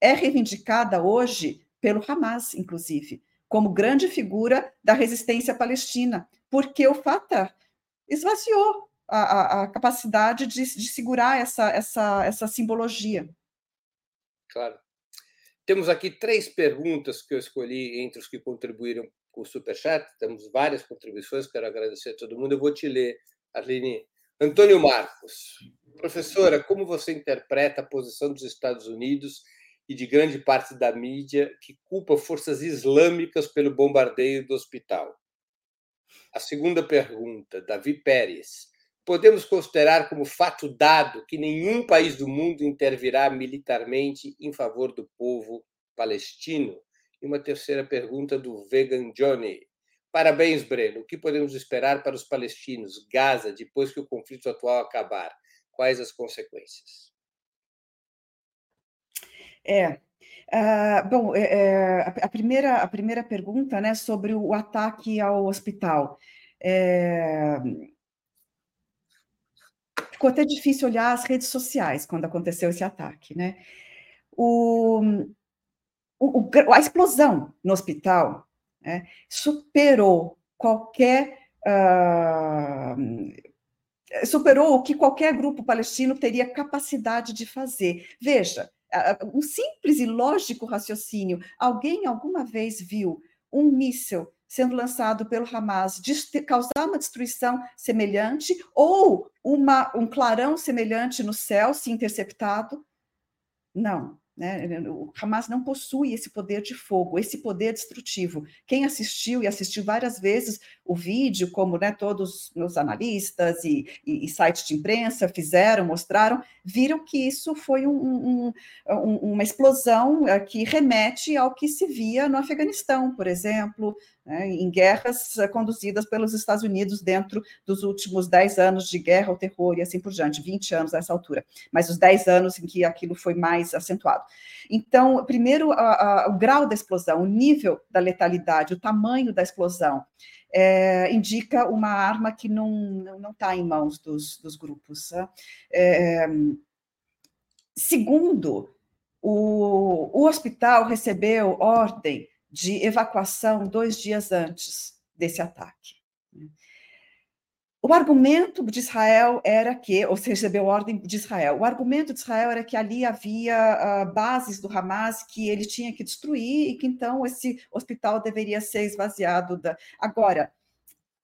Speaker 2: é reivindicada hoje pelo Hamas, inclusive, como grande figura da resistência palestina, porque o Fatah esvaziou a, a, capacidade de, de segurar essa, essa, essa simbologia.
Speaker 1: Claro. Temos aqui três perguntas que eu escolhi entre os que contribuíram com o Superchat. Temos várias contribuições, quero agradecer a todo mundo. Eu vou te ler, Arline. Antônio Marcos. Professora, como você interpreta a posição dos Estados Unidos e de grande parte da mídia que culpa forças islâmicas pelo bombardeio do hospital? A segunda pergunta, Davi Pérez podemos considerar como fato dado que nenhum país do mundo intervirá militarmente em favor do povo palestino? E uma terceira pergunta do Vegan Johnny. Parabéns, Breno. O que podemos esperar para os palestinos, Gaza, depois que o conflito atual acabar? Quais as consequências?
Speaker 2: É, Uh, bom, é, é, a, primeira, a primeira pergunta né, sobre o ataque ao hospital. É, ficou até difícil olhar as redes sociais quando aconteceu esse ataque, né? O, o, a explosão no hospital né, superou qualquer uh, superou o que qualquer grupo palestino teria capacidade de fazer. Veja, um simples e lógico raciocínio. Alguém alguma vez viu um míssil sendo lançado pelo Hamas causar uma destruição semelhante ou uma, um clarão semelhante no céu se interceptado? Não. Né? O Hamas não possui esse poder de fogo, esse poder destrutivo. Quem assistiu e assistiu várias vezes o vídeo, como né, todos os analistas e, e, e, sites de imprensa fizeram, mostraram, viram que isso foi um, um, um, uma explosão eh, que remete ao que se via no Afeganistão, por exemplo, né, em guerras eh, conduzidas pelos Estados Unidos dentro dos últimos 10 anos de guerra ao terror e assim por diante, 20 anos nessa altura, mas os 10 anos em que aquilo foi mais acentuado. Então, primeiro, a, a, o grau da explosão, o nível da letalidade, o tamanho da explosão, é, indica uma arma que não está em mãos dos, dos grupos. É, segundo, o, o hospital recebeu ordem de evacuação dois dias antes desse ataque. O argumento de Israel era que, ou seja, recebeu ordem de Israel, o argumento de Israel era que ali havia uh, bases do Hamas que ele tinha que destruir e que então esse hospital deveria ser esvaziado. Da... Agora,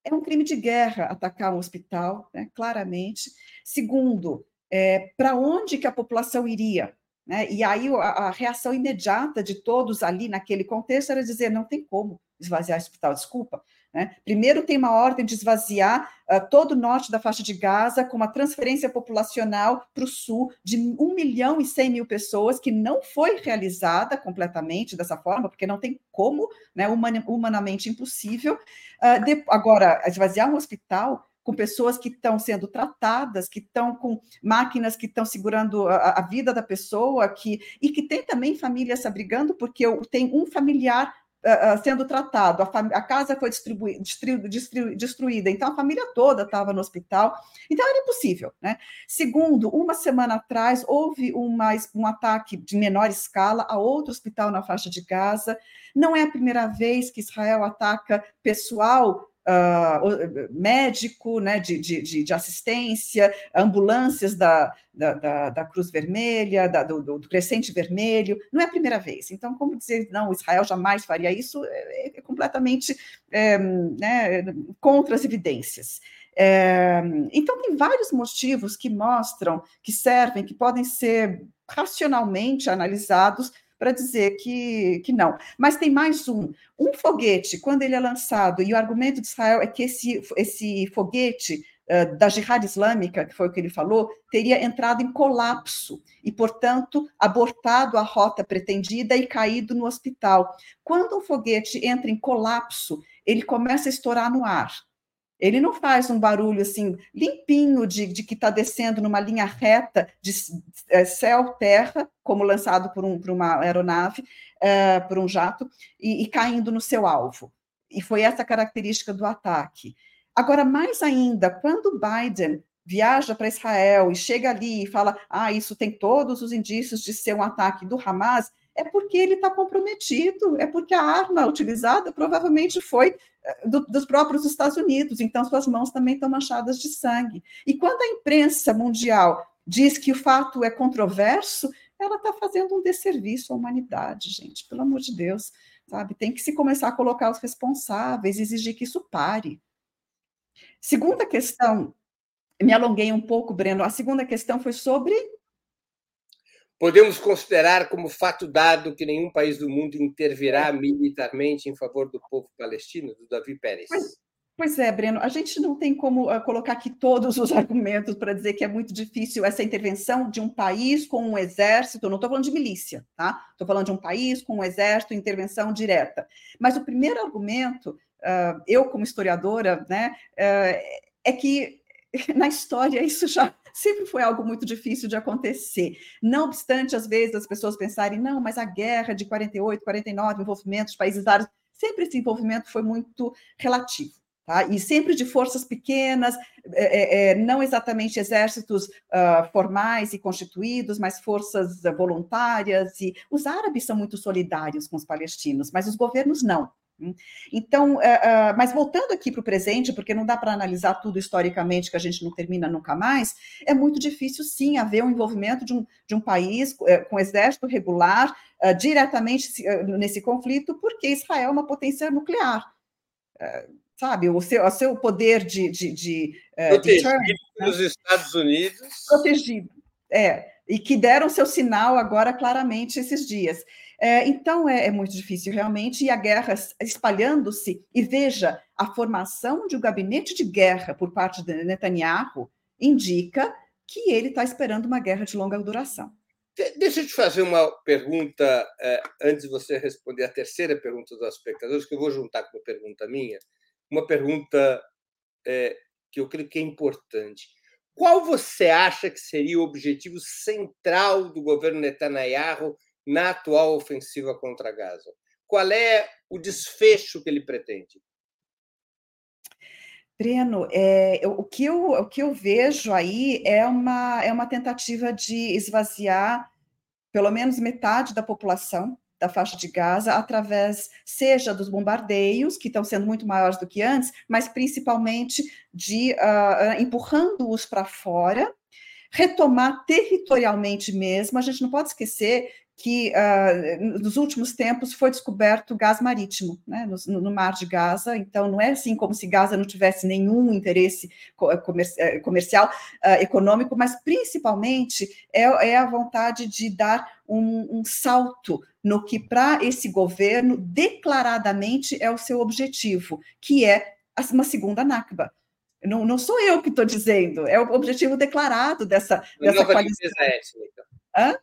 Speaker 2: é um crime de guerra atacar um hospital, né, claramente. Segundo, é, para onde que a população iria? Né? E aí a, a, reação imediata de todos ali naquele contexto era dizer: não tem como esvaziar o hospital, desculpa. Né? Primeiro, tem uma ordem de esvaziar uh, todo o norte da faixa de Gaza, com uma transferência populacional para o sul de 1 milhão e 100 mil pessoas, que não foi realizada completamente dessa forma, porque não tem como, né, human, humanamente impossível. Uh, de, agora, esvaziar um hospital com pessoas que estão sendo tratadas, que estão com máquinas que estão segurando a, a, vida da pessoa, que, e que tem também famílias abrigando, porque tem um familiar uh, sendo tratado, a, a casa foi destru, destru, destruída, então a família toda estava no hospital, então era impossível. Né? Segundo, uma semana atrás houve uma, um ataque de menor escala a outro hospital na faixa de Gaza, não é a primeira vez que Israel ataca pessoal uh, médico, né, de, de, de, assistência, ambulâncias da, da, da, da Cruz Vermelha, da, do, do, Crescente Vermelho, não é a primeira vez. Então, como dizer, não, Israel jamais faria isso, é, é completamente é, né, contra as evidências. É, então, tem vários motivos que mostram, que servem, que podem ser racionalmente analisados para dizer que, que não. Mas tem mais um. Um foguete, quando ele é lançado, e o argumento de Israel é que esse, esse foguete uh, da Jihad Islâmica, que foi o que ele falou, teria entrado em colapso e, portanto, abortado a rota pretendida e caído no hospital. Quando um foguete entra em colapso, ele começa a estourar no ar. Ele não faz um barulho assim limpinho de, de que está descendo numa linha reta de é, céu-terra, como lançado por, um, por uma aeronave, é, por um jato, e, e caindo no seu alvo. E foi essa característica do ataque. Agora, mais ainda, quando Biden viaja para Israel e chega ali e fala: ah, isso tem todos os indícios de ser um ataque do Hamas, é porque ele está comprometido, é porque a arma utilizada provavelmente foi do, dos próprios Estados Unidos, então suas mãos também estão manchadas de sangue. E quando a imprensa mundial diz que o fato é controverso, ela está fazendo um desserviço à humanidade, gente, pelo amor de Deus, sabe? Tem que se começar a colocar os responsáveis, exigir que isso pare. Segunda questão, me alonguei um pouco, Breno, a segunda questão foi sobre
Speaker 1: Podemos considerar como fato dado que nenhum país do mundo intervirá militarmente em favor do povo palestino, do Davi Pérez.
Speaker 2: Pois, pois é, Breno, a gente não tem como uh, colocar aqui todos os argumentos para dizer que é muito difícil essa intervenção de um país com um exército, não estou falando de milícia, tá? Estou falando de um país com um exército, intervenção direta. Mas o primeiro argumento, uh, eu como historiadora, né, uh, é que na história isso já sempre foi algo muito difícil de acontecer. Não obstante, às vezes, as pessoas pensarem, não, mas a guerra de 48, 49, envolvimento dos países árabes, sempre esse envolvimento foi muito relativo. Tá? E sempre de forças pequenas, é, é, é não exatamente exércitos uh, formais e constituídos, mas forças voluntárias. E os árabes são muito solidários com os palestinos, mas os governos não. Então, é, é, mas voltando aqui para o presente, porque não dá para analisar tudo historicamente, que a gente não termina nunca mais, é muito difícil, sim, haver um envolvimento de um, de um país é, com exército regular diretamente nesse conflito, porque Israel é uma potência nuclear. sabe, o seu, o seu poder de. de, de
Speaker 1: protegido de Estados Unidos.
Speaker 2: Protegido, é, e que deram seu sinal agora claramente esses dias. É, então é, é, muito difícil realmente, e a guerra espalhando-se, e veja, a formação de um gabinete de guerra por parte de Netanyahu indica que ele está esperando uma guerra de longa duração.
Speaker 1: Deixa eu te fazer uma pergunta, é, antes de você responder a terceira pergunta dos espectadores, que eu vou juntar com uma pergunta minha, uma pergunta é, que eu creio que é importante. Qual você acha que seria o objetivo central do governo Netanyahu na atual ofensiva contra Gaza? Qual é o desfecho que ele pretende?
Speaker 2: Breno, é, o, que eu, o que eu vejo aí é uma, é uma tentativa de esvaziar pelo menos metade da população da faixa de Gaza através, seja dos bombardeios, que estão sendo muito maiores do que antes, mas principalmente de uh, empurrando-os para fora, retomar territorialmente mesmo. A gente não pode esquecer que uh, nos últimos tempos foi descoberto gás marítimo né, no, no, mar de Gaza, então não é assim como se Gaza não tivesse nenhum interesse eh, comercial, uh, econômico, mas principalmente é, é, a vontade de dar um, um salto no que para esse governo declaradamente é o seu objetivo, que é uma segunda Nakba. Não, não sou eu que estou dizendo, é o objetivo declarado dessa, dessa
Speaker 1: coalição. Étnica. Hã?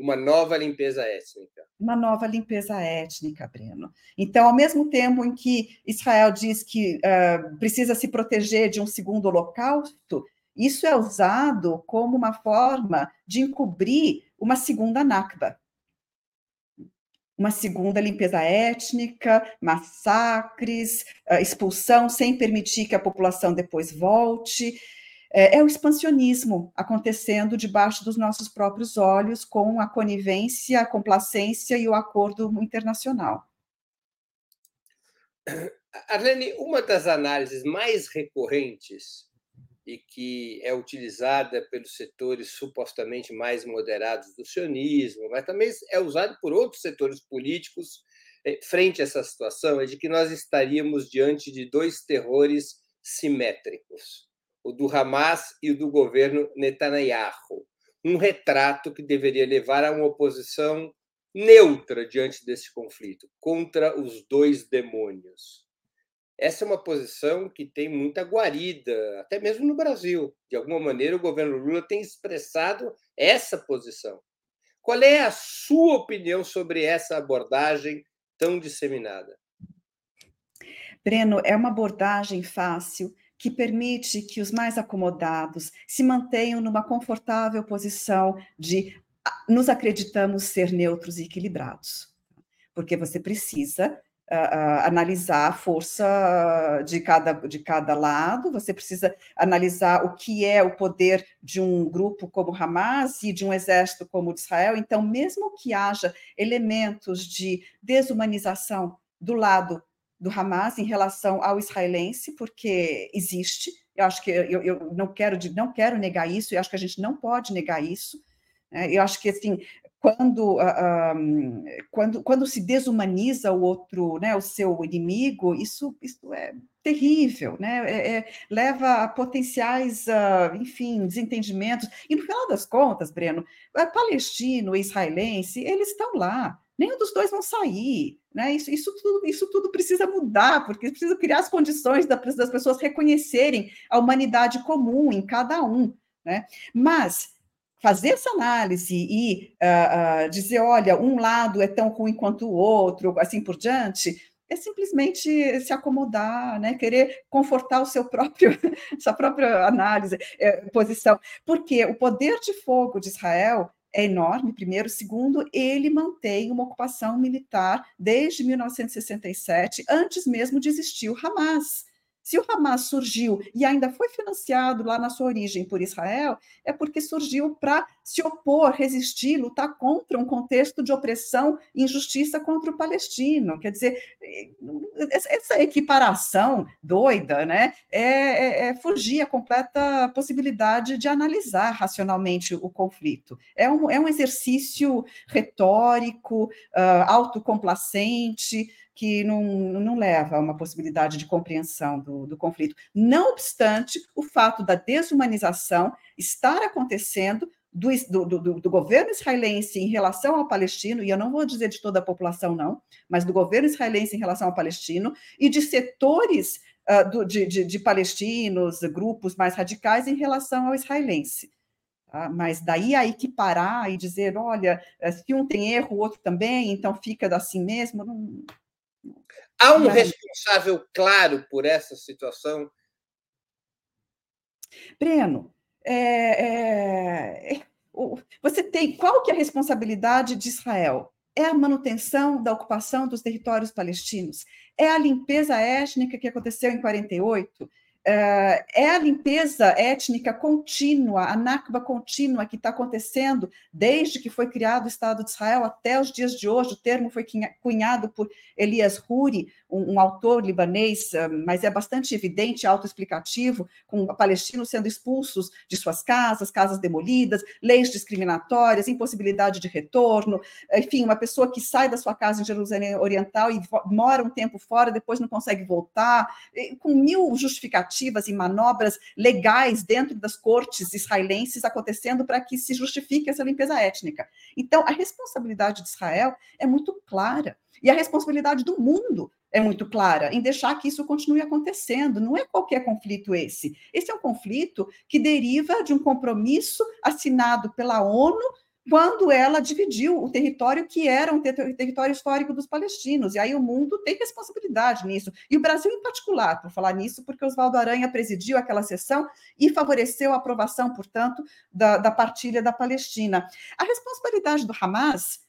Speaker 1: Uma nova limpeza étnica.
Speaker 2: Uma nova limpeza étnica, Breno. Então, ao mesmo tempo em que Israel diz que uh, precisa se proteger de um segundo holocausto, isso é usado como uma forma de encobrir uma segunda Nakba. Uma segunda limpeza étnica, massacres, uh, expulsão sem permitir que a população depois volte. É, é o expansionismo acontecendo debaixo dos nossos próprios olhos, com a conivência, a complacência e o acordo internacional.
Speaker 1: Arlene, uma das análises mais recorrentes e que é utilizada pelos setores supostamente mais moderados do sionismo, mas também é usado por outros setores políticos eh, frente a essa situação, é de que nós estaríamos diante de dois terrores simétricos o do Hamas e o do governo Netanyahu. Um retrato que deveria levar a uma oposição neutra diante desse conflito, contra os dois demônios. Essa é uma posição que tem muita guarida, até mesmo no Brasil. De alguma maneira, o governo Lula tem expressado essa posição. Qual é a sua opinião sobre essa abordagem tão disseminada?
Speaker 2: Breno, é uma abordagem fácil que permite que os mais acomodados se mantenham numa confortável posição de nos acreditamos ser neutros e equilibrados. Porque você precisa uh, uh, analisar a força de cada, de cada lado, você precisa analisar o que é o poder de um grupo como Hamas e de um exército como o de Israel. Então, mesmo que haja elementos de desumanização do lado do Hamas em relação ao israelense, porque existe. Eu acho que eu, eu não quero não quero negar isso. Eu acho que a gente não pode negar isso. Né? Eu acho que assim quando, uh, quando, quando se desumaniza o outro, né, o seu inimigo, isso, isso é terrível, né? É, é, leva a potenciais, uh, enfim, desentendimentos. E no final das contas, Breno, palestino e israelense, eles estão lá nenhum dos dois vão sair. Né? Isso, isso, tudo, isso tudo precisa mudar, porque precisa criar as condições das pessoas reconhecerem a humanidade comum em cada um. Né? Mas fazer essa análise e uh, uh, dizer, olha, um lado é tão ruim quanto o outro, assim por diante, é simplesmente se acomodar, né? querer confortar o seu próprio, sua própria análise, eh, posição, porque o poder de fogo de Israel é enorme, primeiro. Segundo, ele mantém uma ocupação militar desde 1967, antes mesmo de existir o Hamas. Se o Hamas surgiu e ainda foi financiado lá na sua origem por Israel, é porque surgiu para se opor, resistir, lutar contra um contexto de opressão e injustiça contra o palestino. Quer dizer, essa equiparação doida né, é, é, é fugir a completa possibilidade de analisar racionalmente o conflito. É um, é um exercício retórico, uh, autocomplacente, que não, não leva a uma possibilidade de compreensão do, do conflito. Não obstante, o fato da desumanização estar acontecendo do, do, do, do, governo israelense em relação ao palestino, e eu não vou dizer de toda a população, não, mas do governo israelense em relação ao palestino, e de setores uh, de, de, de, palestinos, grupos mais radicais em relação ao israelense. Tá? Mas daí aí que parar e dizer, olha, eh, se um tem erro, o outro também, então fica assim mesmo, não,
Speaker 1: Há um responsável claro por essa situação?
Speaker 2: Breno, é, é, você tem qual que é a responsabilidade de Israel? É a manutenção da ocupação dos territórios palestinos? É a limpeza étnica que aconteceu em 48? É, a limpeza étnica contínua, a Nakba contínua que está acontecendo desde que foi criado o Estado de Israel até os dias de hoje. O termo foi cunhado por Elias Huri, um, um autor libanês, ah, mas é bastante evidente, autoexplicativo, com palestinos sendo expulsos de suas casas, casas demolidas, leis discriminatórias, impossibilidade de retorno, enfim, uma pessoa que sai da sua casa em Jerusalém Oriental e mora um tempo fora, depois não consegue voltar, com mil justificativas e manobras legais dentro das cortes israelenses acontecendo para que se justifique essa limpeza étnica. Então, a responsabilidade de Israel é muito clara. E a responsabilidade do mundo é muito clara em deixar que isso continue acontecendo. Não é qualquer conflito esse. Esse é um conflito que deriva de um compromisso assinado pela ONU quando ela dividiu o território que era um ter território histórico dos palestinos. E aí o mundo tem responsabilidade nisso. E o Brasil em particular, por falar nisso, porque Oswaldo Aranha presidiu aquela sessão e favoreceu a aprovação, portanto, da, da partilha da Palestina. A responsabilidade do Hamas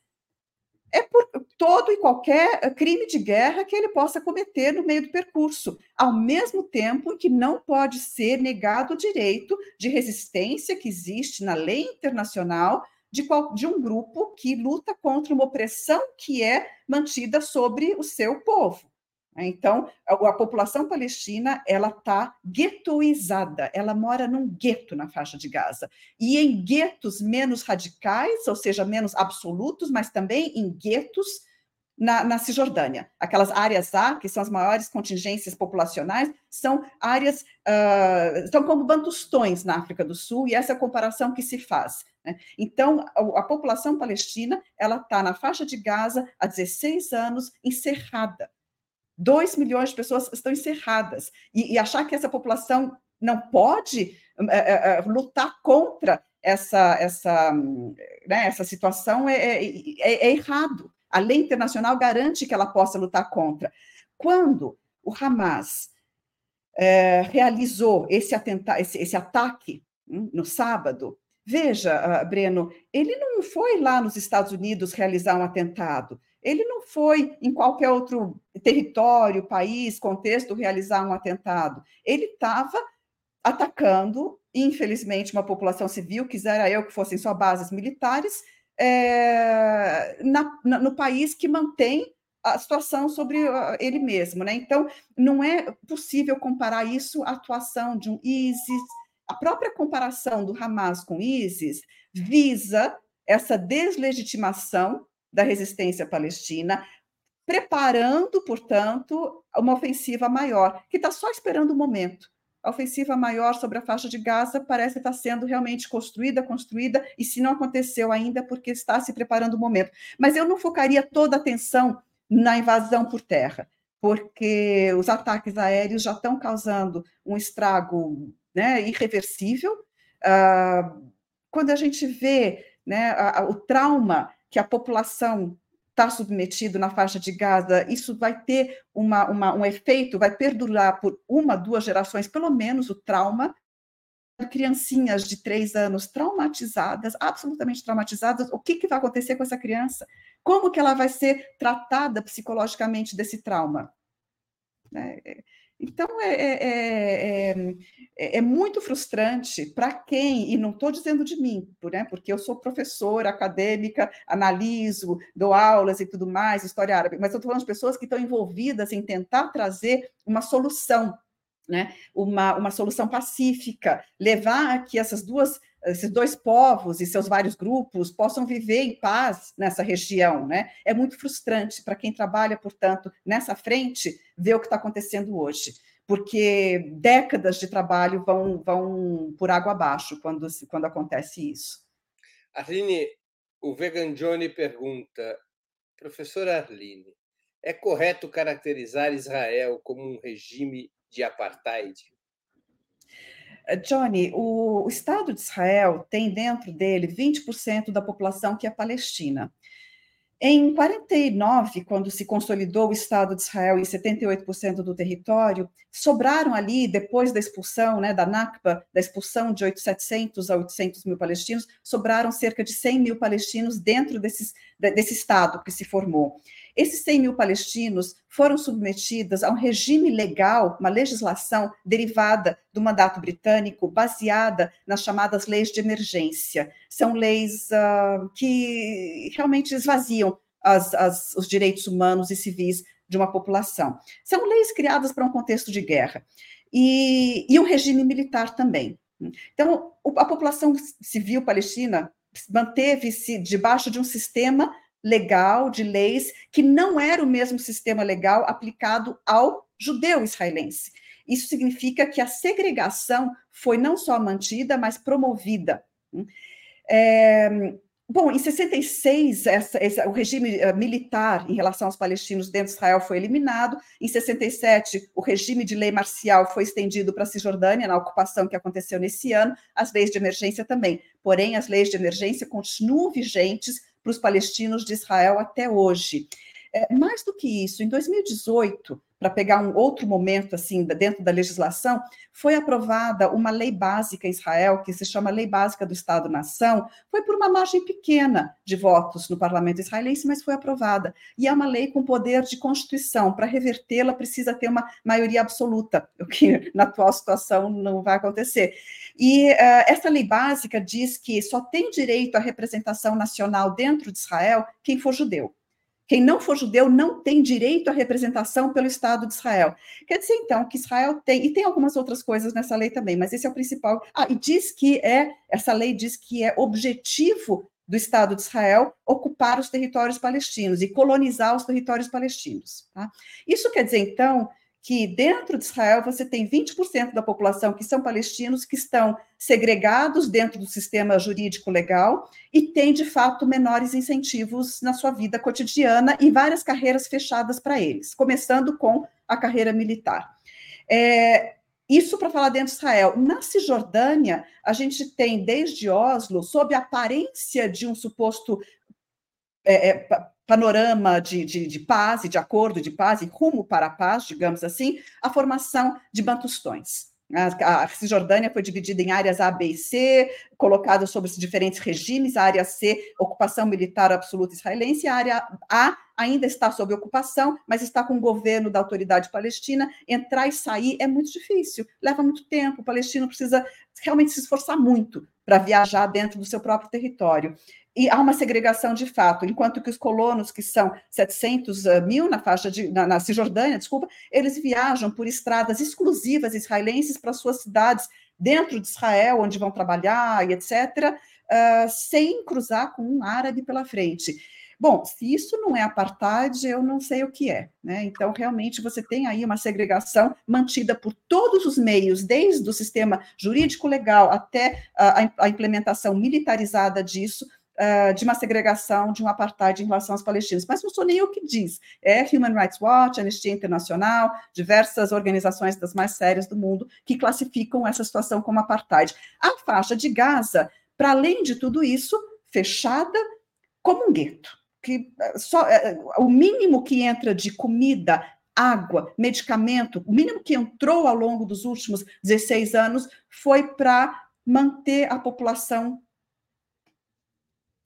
Speaker 2: é por todo e qualquer crime de guerra que ele possa cometer no meio do percurso, ao mesmo tempo que não pode ser negado o direito de resistência que existe na lei internacional de, qual, de um grupo que luta contra uma opressão que é mantida sobre o seu povo. Então, a, a população palestina ela está guetoizada, ela mora num gueto na faixa de Gaza e em guetos menos radicais, ou seja, menos absolutos, mas também em guetos na, na, Cisjordânia. Aquelas áreas A, que são as maiores contingências populacionais, são áreas, uh, são como bantustões na África do Sul, e essa é a comparação que se faz. Né? Então, a, a, população palestina ela está na faixa de Gaza há 16 anos, encerrada. 2 milhões de pessoas estão encerradas. E, e achar que essa população não pode é, é, é, lutar contra essa, essa, né, essa situação é, é, é, é, errado. A lei internacional garante que ela possa lutar contra. Quando o Hamas realizou esse, atenta esse, esse ataque hum, no sábado, veja, ah, Breno, ele não foi lá nos Estados Unidos realizar um atentado. Ele não foi em qualquer outro território, país, contexto realizar um atentado. Ele estava atacando, infelizmente, uma população civil, quisera eu que fossem só bases militares, é, na, na, no país que mantém a situação sobre ele mesmo. Né? Então, não é possível comparar isso à atuação de um ISIS. A própria comparação do Hamas com ISIS visa essa deslegitimação da resistência palestina, preparando, portanto, uma ofensiva maior, que está só esperando o momento. A ofensiva maior sobre a faixa de Gaza parece estar sendo realmente construída, construída, e se não aconteceu ainda, porque está se preparando o momento. Mas eu não focaria toda a atenção na invasão por terra, porque os ataques aéreos já estão causando um estrago né, irreversível. Uh, quando a gente vê né, o trauma que a população está submetido na faixa de Gaza, isso vai ter uma, uma, um efeito, vai perdurar por uma, duas gerações, pelo menos o trauma. Criancinhas de três anos traumatizadas, absolutamente traumatizadas, o que, que vai acontecer com essa criança? Como que ela vai ser tratada psicologicamente desse trauma? É, então, é, é, é, é muito frustrante para quem, e não estou dizendo de mim, né, porque eu sou professora acadêmica, analiso, dou aulas e tudo mais, história árabe, mas eu estou falando de pessoas que estão envolvidas em tentar trazer uma solução, né, uma, uma solução pacífica, levar a que essas duas esses dois povos e seus vários grupos possam viver em paz nessa região, né? É muito frustrante para quem trabalha, portanto, nessa frente, ver o que está acontecendo hoje, porque décadas de trabalho vão, vão por água abaixo quando, quando acontece isso.
Speaker 1: Arline, o Vegan Johnny pergunta, professora Arline, é correto caracterizar Israel como um regime de apartheid?
Speaker 2: Eh, Johnny, o, Estado de Israel tem dentro dele 20% da população que é palestina. Em 49, quando se consolidou o Estado de Israel em 78% do território, sobraram ali, depois da expulsão, né, da Nakba, da expulsão de 700 a 800 mil palestinos, sobraram cerca de 100 mil palestinos dentro desses, desse Estado que se formou. Esses 100 mil palestinos foram submetidos a um regime legal, uma legislação derivada do mandato britânico, baseada nas chamadas leis de emergência. São leis uh, que realmente esvaziam as, as, os direitos humanos e civis de uma população. São leis criadas para um contexto de guerra. E, e um regime militar também. Então, a população civil palestina manteve-se debaixo de um sistema legal, de leis, que não era o mesmo sistema legal aplicado ao judeu israelense. Isso significa que a segregação foi não só mantida, mas promovida. É, Bom, em 66, essa, essa, o regime uh, militar em relação aos palestinos dentro de Israel foi eliminado. Em 67, o regime de lei marcial foi estendido para a Cisjordânia, na ocupação que aconteceu nesse ano, as leis de emergência também. Porém, as leis de emergência continuam vigentes para os palestinos de Israel até hoje. É, mais do que isso, em 2018, para pegar um outro momento assim dentro da legislação, foi aprovada uma lei básica em Israel que se chama Lei Básica do Estado-nação. Foi por uma margem pequena de votos no parlamento israelense, mas foi aprovada. E é uma lei com poder de constituição. Para revertê-la precisa ter uma maioria absoluta, o que na atual situação não vai acontecer. E uh, essa lei básica diz que só tem direito à representação nacional dentro de Israel quem for judeu. Quem não for judeu não tem direito à representação pelo Estado de Israel. Quer dizer, então, que Israel tem, e tem algumas outras coisas nessa lei também, mas esse é o principal. Ah, e diz que é, essa lei diz que é objetivo do Estado de Israel ocupar os territórios palestinos e colonizar os territórios palestinos. Tá? Isso quer dizer, então, que dentro de Israel você tem 20% da população que são palestinos, que estão segregados dentro do sistema jurídico legal e tem, de fato, menores incentivos na sua vida cotidiana e várias carreiras fechadas para eles, começando com a carreira militar. É, isso para falar dentro de Israel. Na Cisjordânia, a gente tem, desde Oslo, sob a aparência de um suposto é, é, panorama de, de, de, paz e de acordo de paz e rumo para a paz, digamos assim, a formação de bantustões. A, Cisjordânia foi dividida em áreas A, B e C, colocada sobre os diferentes regimes. A área C, ocupação militar absoluta israelense, a área A ainda está sob ocupação, mas está com o governo da autoridade palestina. Entrar e sair é muito difícil, leva muito tempo. O palestino precisa realmente se esforçar muito para viajar dentro do seu próprio território e há uma segregação de fato, enquanto que os colonos, que são 700 eh, mil na faixa de, na, na Cisjordânia, desculpa, eles viajam por estradas exclusivas israelenses para suas cidades dentro de Israel, onde vão trabalhar e etc., uh, eh, sem cruzar com um árabe pela frente. Bom, se isso não é apartheid, eu não sei o que é. Né? Então, realmente, você tem aí uma segregação mantida por todos os meios, desde o sistema jurídico legal até a, a implementação militarizada disso, uh, de uma segregação, de um apartheid em relação aos palestinos. Mas não sou nem o que diz. É Human Rights Watch, Anistia Internacional, diversas organizações das mais sérias do mundo que classificam essa situação como apartheid. A faixa de Gaza, para além de tudo isso, fechada como um gueto. Que só, o mínimo que entra de comida, água, medicamento, o mínimo que entrou ao longo dos últimos 16 anos foi para manter a população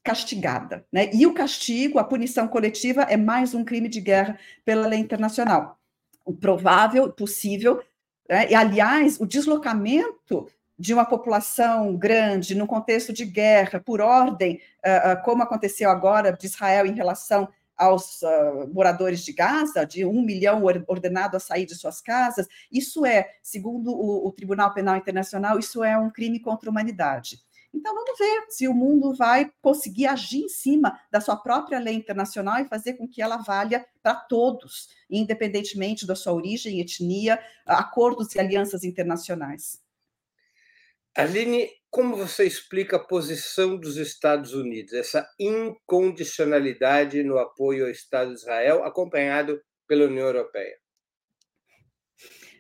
Speaker 2: castigada. Né? E o castigo, a punição coletiva, é mais um crime de guerra pela lei internacional. O provável, possível, né? e aliás, o deslocamento de uma população grande no contexto de guerra, por ordem, uh, uh, como aconteceu agora de Israel em relação aos uh, moradores de Gaza, de um milhão ordenado a sair de suas casas, isso é, segundo o, o Tribunal Penal Internacional, isso é um crime contra a humanidade. Então, vamos ver se o mundo vai conseguir agir em cima da sua própria lei internacional e fazer com que ela valha para todos, independentemente da sua origem, etnia, acordos e alianças internacionais.
Speaker 1: Aline, como você explica a posição dos Estados Unidos, essa incondicionalidade no apoio ao Estado de Israel, acompanhado pela União Europeia?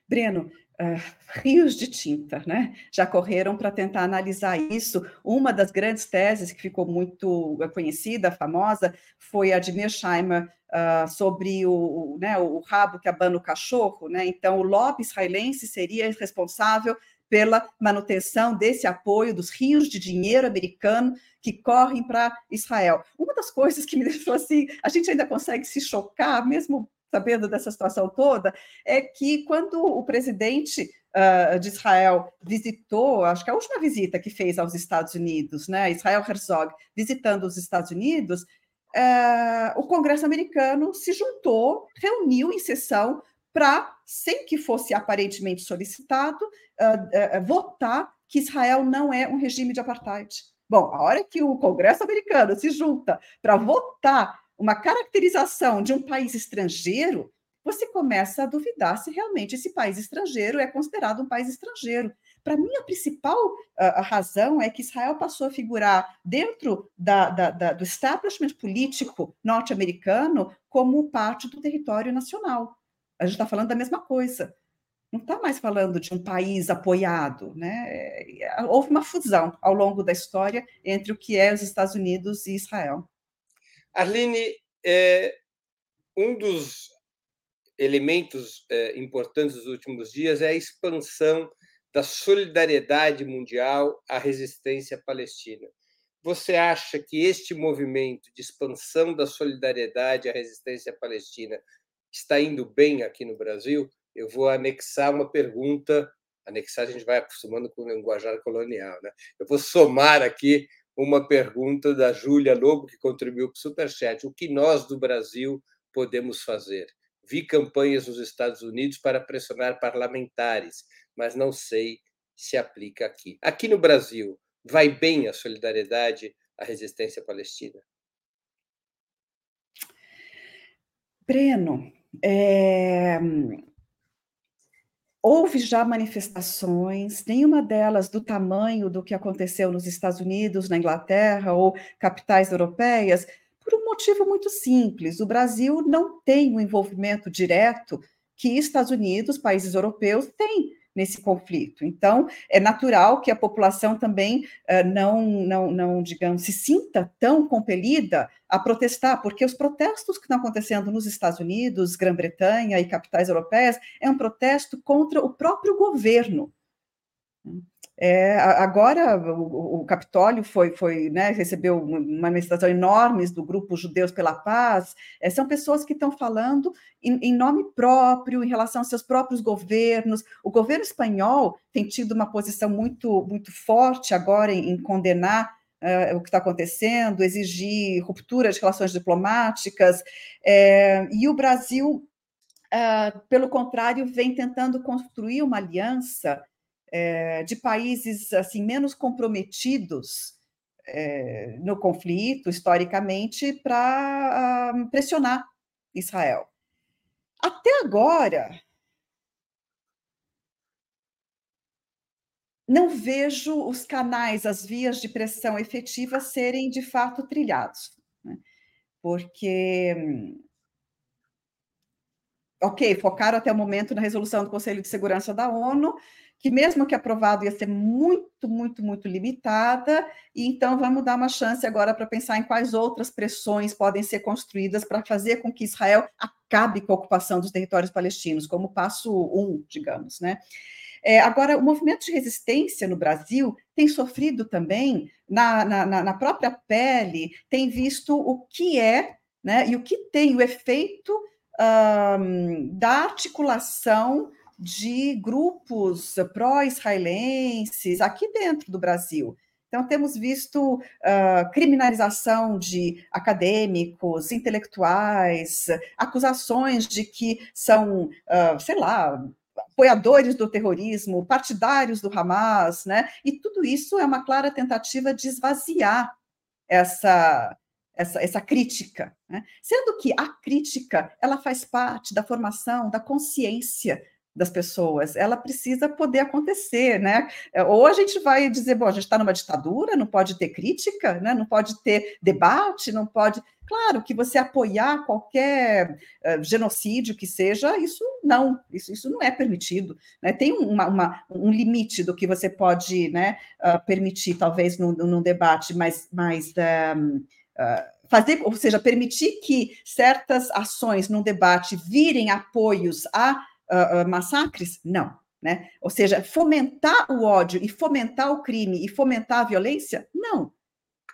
Speaker 2: Breno, Uh, rios de tinta, né? Já correram para tentar analisar isso. Uma das grandes teses que ficou muito conhecida, famosa, foi a de Mearsheimer uh, sobre o, né, o rabo que abana o cachorro, né? Então, o lobby israelense seria responsável pela manutenção desse apoio dos rios de dinheiro americano que correm para Israel. Uma das coisas que me deixou assim, a gente ainda consegue se chocar, mesmo sabendo dessa situação toda, é que quando o presidente uh, de Israel visitou, acho que a última visita que fez aos Estados Unidos, né, Israel Herzog, visitando os Estados Unidos, uh, o Congresso americano se juntou, reuniu em sessão para, sem que fosse aparentemente solicitado, uh, uh, votar que Israel não é um regime de apartheid. Bom, a hora que o Congresso americano se junta para votar uma caracterização de um país estrangeiro, você começa a duvidar se realmente esse país estrangeiro é considerado um país estrangeiro. Para mim, a principal uh, razão é que Israel passou a figurar dentro da, da, da, do establishment político norte-americano como parte do território nacional. A gente está falando da mesma coisa. Não está mais falando de um país apoiado, né? É, houve uma fusão ao longo da história entre o que é os Estados Unidos e Israel.
Speaker 1: Arline, é, um dos elementos é, importantes dos últimos dias é a expansão da solidariedade mundial à resistência palestina. Você acha que este movimento de expansão da solidariedade à resistência palestina está indo bem aqui no Brasil, eu vou anexar uma pergunta. Anexar a gente vai acostumando com o linguajar colonial, né? Eu vou somar aqui uma pergunta da Júlia Lobo, que contribuiu para o Superchat. O que nós do Brasil podemos fazer? Vi campanhas nos Estados Unidos para pressionar parlamentares, mas não sei se aplica aqui. Aqui no Brasil, vai bem a solidariedade à resistência palestina?
Speaker 2: Breno, é... Houve já manifestações, nenhuma delas do tamanho do que aconteceu nos Estados Unidos, na Inglaterra ou capitais europeias, por um motivo muito simples: o Brasil não tem o um envolvimento direto que Estados Unidos, países europeus, têm nesse conflito. Então, é natural que a população também uh, não, não, não, digamos, se sinta tão compelida a protestar, porque os protestos que estão acontecendo nos Estados Unidos, Grã-Bretanha e capitais europeias é um protesto contra o próprio governo. É, agora o, o, Capitólio foi, foi né, recebeu uma manifestação enorme do grupo Judeus pela Paz. É, são pessoas que estão falando em, em, nome próprio, em relação aos seus próprios governos. O governo espanhol tem tido uma posição muito, muito forte agora em, em condenar uh, o que está acontecendo, exigir ruptura de relações diplomáticas. É, e o Brasil, uh, pelo contrário, vem tentando construir uma aliança é, de países assim menos comprometidos é, no conflito, historicamente, para uh, pressionar Israel. Até agora, não vejo os canais, as vias de pressão efetiva serem de fato trilhados, né? porque ok, focaram até o momento na resolução do Conselho de Segurança da ONU, que mesmo que aprovado ia ser muito, muito, muito limitada, e então vamos dar uma chance agora para pensar em quais outras pressões podem ser construídas para fazer com que Israel acabe com a ocupação dos territórios palestinos, como passo um, digamos, né? É, agora, o movimento de resistência no Brasil tem sofrido também na, na, na própria pele, tem visto o que é né, e o que tem o efeito um, da articulação de grupos pró-israelenses aqui dentro do Brasil. Então, temos visto uh, criminalização de acadêmicos, intelectuais, acusações de que são, uh, sei lá, apoiadores do terrorismo, partidários do Hamas, né? E tudo isso é uma clara tentativa de esvaziar essa, essa, essa crítica, né? sendo que a crítica ela faz parte da formação da consciência das pessoas, ela precisa poder acontecer, né? É, ou a gente vai dizer, bom, a gente está numa ditadura, não pode ter crítica, né? não pode ter debate, não pode. Claro que você apoiar qualquer uh, genocídio que seja, isso não, isso, isso não é permitido. Né? Tem uma, uma, um limite do que você pode né, uh, permitir, talvez, num, num debate mais. mais um, uh, fazer, ou seja, permitir que certas ações num debate virem apoios a uh, massacres? Não, Né? Ou seja, fomentar o ódio e fomentar o crime e fomentar a violência? Não.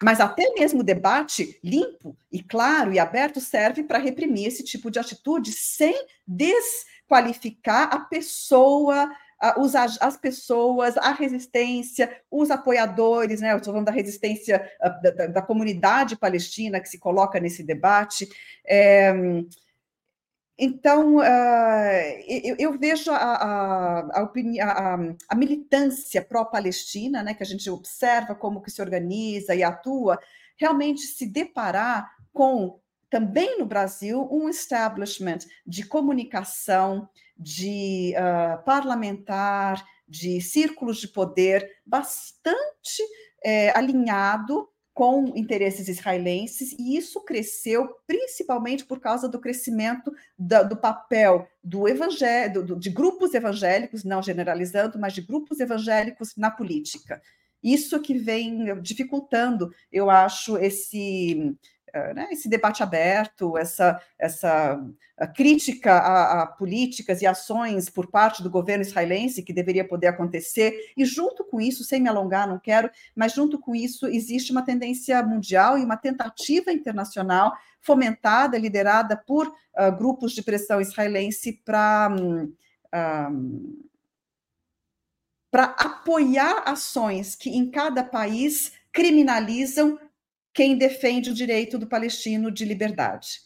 Speaker 2: Mas até mesmo o debate limpo e claro e aberto serve para reprimir esse tipo de atitude sem desqualificar a pessoa, os, as pessoas, a resistência, os apoiadores, né? Estou falando da resistência da, da, comunidade palestina que se coloca nesse debate. É, então, eu, eu, vejo a, a, a, a militância pró-Palestina, né, que a gente observa como que se organiza e atua, realmente se deparar com, também no Brasil, um establishment de comunicação, de uh, parlamentar, de círculos de poder bastante é, alinhado com interesses israelenses, e isso cresceu principalmente por causa do crescimento da, do papel do evangelho, de grupos evangélicos, não generalizando, mas de grupos evangélicos na política. Isso que vem dificultando, eu acho, esse né, esse debate aberto, essa, essa crítica a, a, políticas e ações por parte do governo israelense que deveria poder acontecer, e junto com isso, sem me alongar, não quero, mas junto com isso existe uma tendência mundial e uma tentativa internacional fomentada, liderada por uh, grupos de pressão israelense para. Um, um, para apoiar ações que em cada país criminalizam quem defende o direito do palestino de liberdade.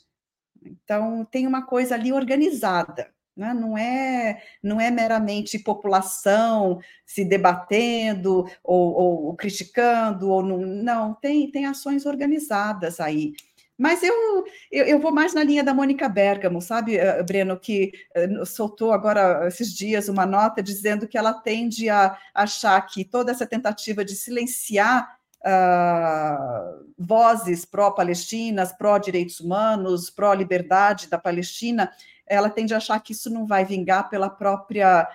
Speaker 2: Então, tem uma coisa ali organizada, né? não, é, não é meramente população se debatendo ou, ou, ou criticando, ou não, não tem, tem ações organizadas aí. Mas eu, eu, eu, vou mais na linha da Mônica Bergamo, sabe, eh, Breno, que eh, soltou agora esses dias uma nota dizendo que ela tende a achar que toda essa tentativa de silenciar uh, vozes pró-palestinas, pró-direitos humanos, pró-liberdade da Palestina, ela tende a achar que isso não vai vingar pela própria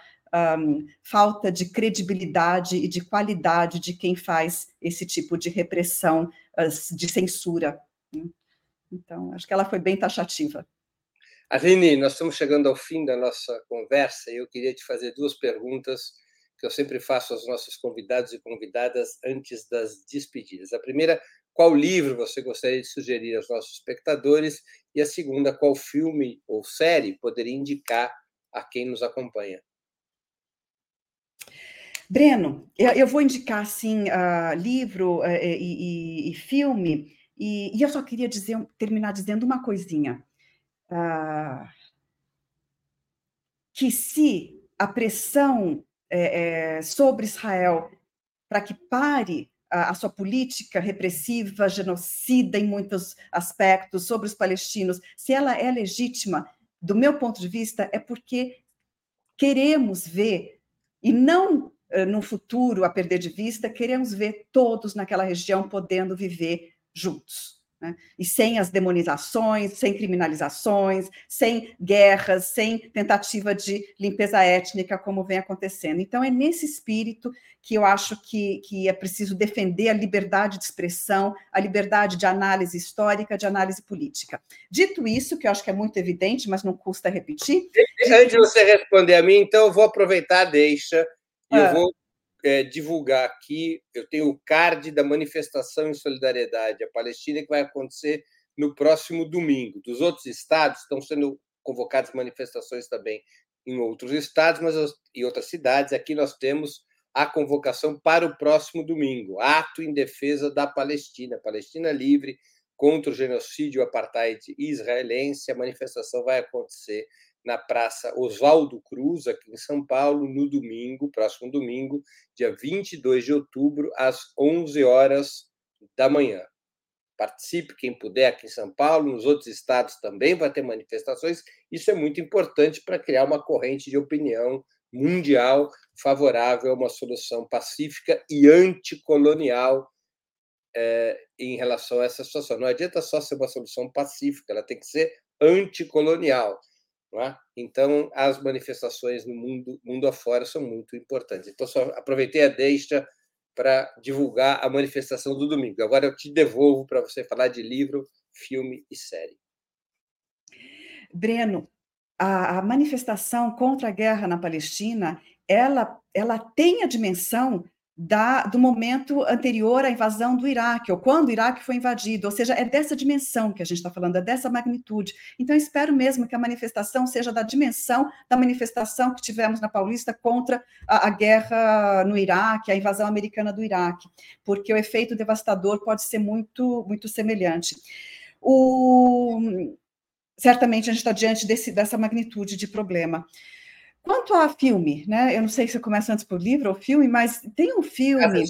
Speaker 2: um, falta de credibilidade e de qualidade de quem faz esse tipo de repressão, uh, de censura. Né? Então, acho que ela foi bem taxativa.
Speaker 1: Aline, nós estamos chegando ao fim da nossa conversa e eu queria te fazer duas perguntas que eu sempre faço aos nossos convidados e convidadas antes das despedidas. A primeira, qual livro você gostaria de sugerir aos nossos espectadores? E a segunda, qual filme ou série poderia indicar a quem nos acompanha?
Speaker 2: Breno, eu vou indicar assim uh, livro uh, e, e, e, filme, e, e, eu só queria dizer, terminar dizendo uma coisinha. Uh, que se a pressão é, sobre Israel para que pare a, a, sua política repressiva, genocida em muitos aspectos sobre os palestinos, se ela é legítima, do meu ponto de vista, é porque queremos ver, e não eh, no futuro a perder de vista, queremos ver todos naquela região podendo viver juntos. Né? E sem as demonizações, sem criminalizações, sem guerras, sem tentativa de limpeza étnica, como vem acontecendo. Então, é nesse espírito que eu acho que, que é preciso defender a liberdade de expressão, a liberdade de análise histórica, de análise política. Dito isso, que eu acho que é muito evidente, mas não custa repetir.
Speaker 1: Antes de você responder a mim, então, eu vou aproveitar, deixa, e ah. eu vou é, divulgar aqui, eu tenho o card da manifestação em solidariedade à Palestina que vai acontecer no próximo domingo. Dos outros estados estão sendo convocadas manifestações também em outros estados, mas em outras cidades. Aqui nós temos a convocação para o próximo domingo, ato em defesa da Palestina, Palestina livre contra o genocídio apartheid israelense. A manifestação vai acontecer na Praça Oswaldo Cruz, aqui em São Paulo, no domingo, próximo domingo, dia 22 de outubro, às 11 horas da manhã. Participe, quem puder, aqui em São Paulo, nos outros estados também vai ter manifestações. Isso é muito importante para criar uma corrente de opinião mundial favorável a uma solução pacífica e anticolonial é, em relação a essa situação. Não adianta só ser uma solução pacífica, ela tem que ser anticolonial. É? Então, as manifestações no mundo, mundo afora são muito importantes. Então, só aproveitei a deixa para divulgar a manifestação do domingo. Agora eu te devolvo para você falar de livro, filme e série.
Speaker 2: Breno, a, a manifestação contra a guerra na Palestina ela, ela tem a dimensão da, do momento anterior à invasão do Iraque, ou quando o Iraque foi invadido, ou seja, é dessa dimensão que a gente está falando, é dessa magnitude. Então, espero mesmo que a manifestação seja da dimensão da manifestação que tivemos na Paulista contra a, a guerra no Iraque, a invasão americana do Iraque, porque o efeito devastador pode ser muito, muito semelhante. O, certamente a gente está diante desse, dessa magnitude de problema. Quanto a filme, né? Eu não sei se você começa antes por livro ou filme, mas tem um filme.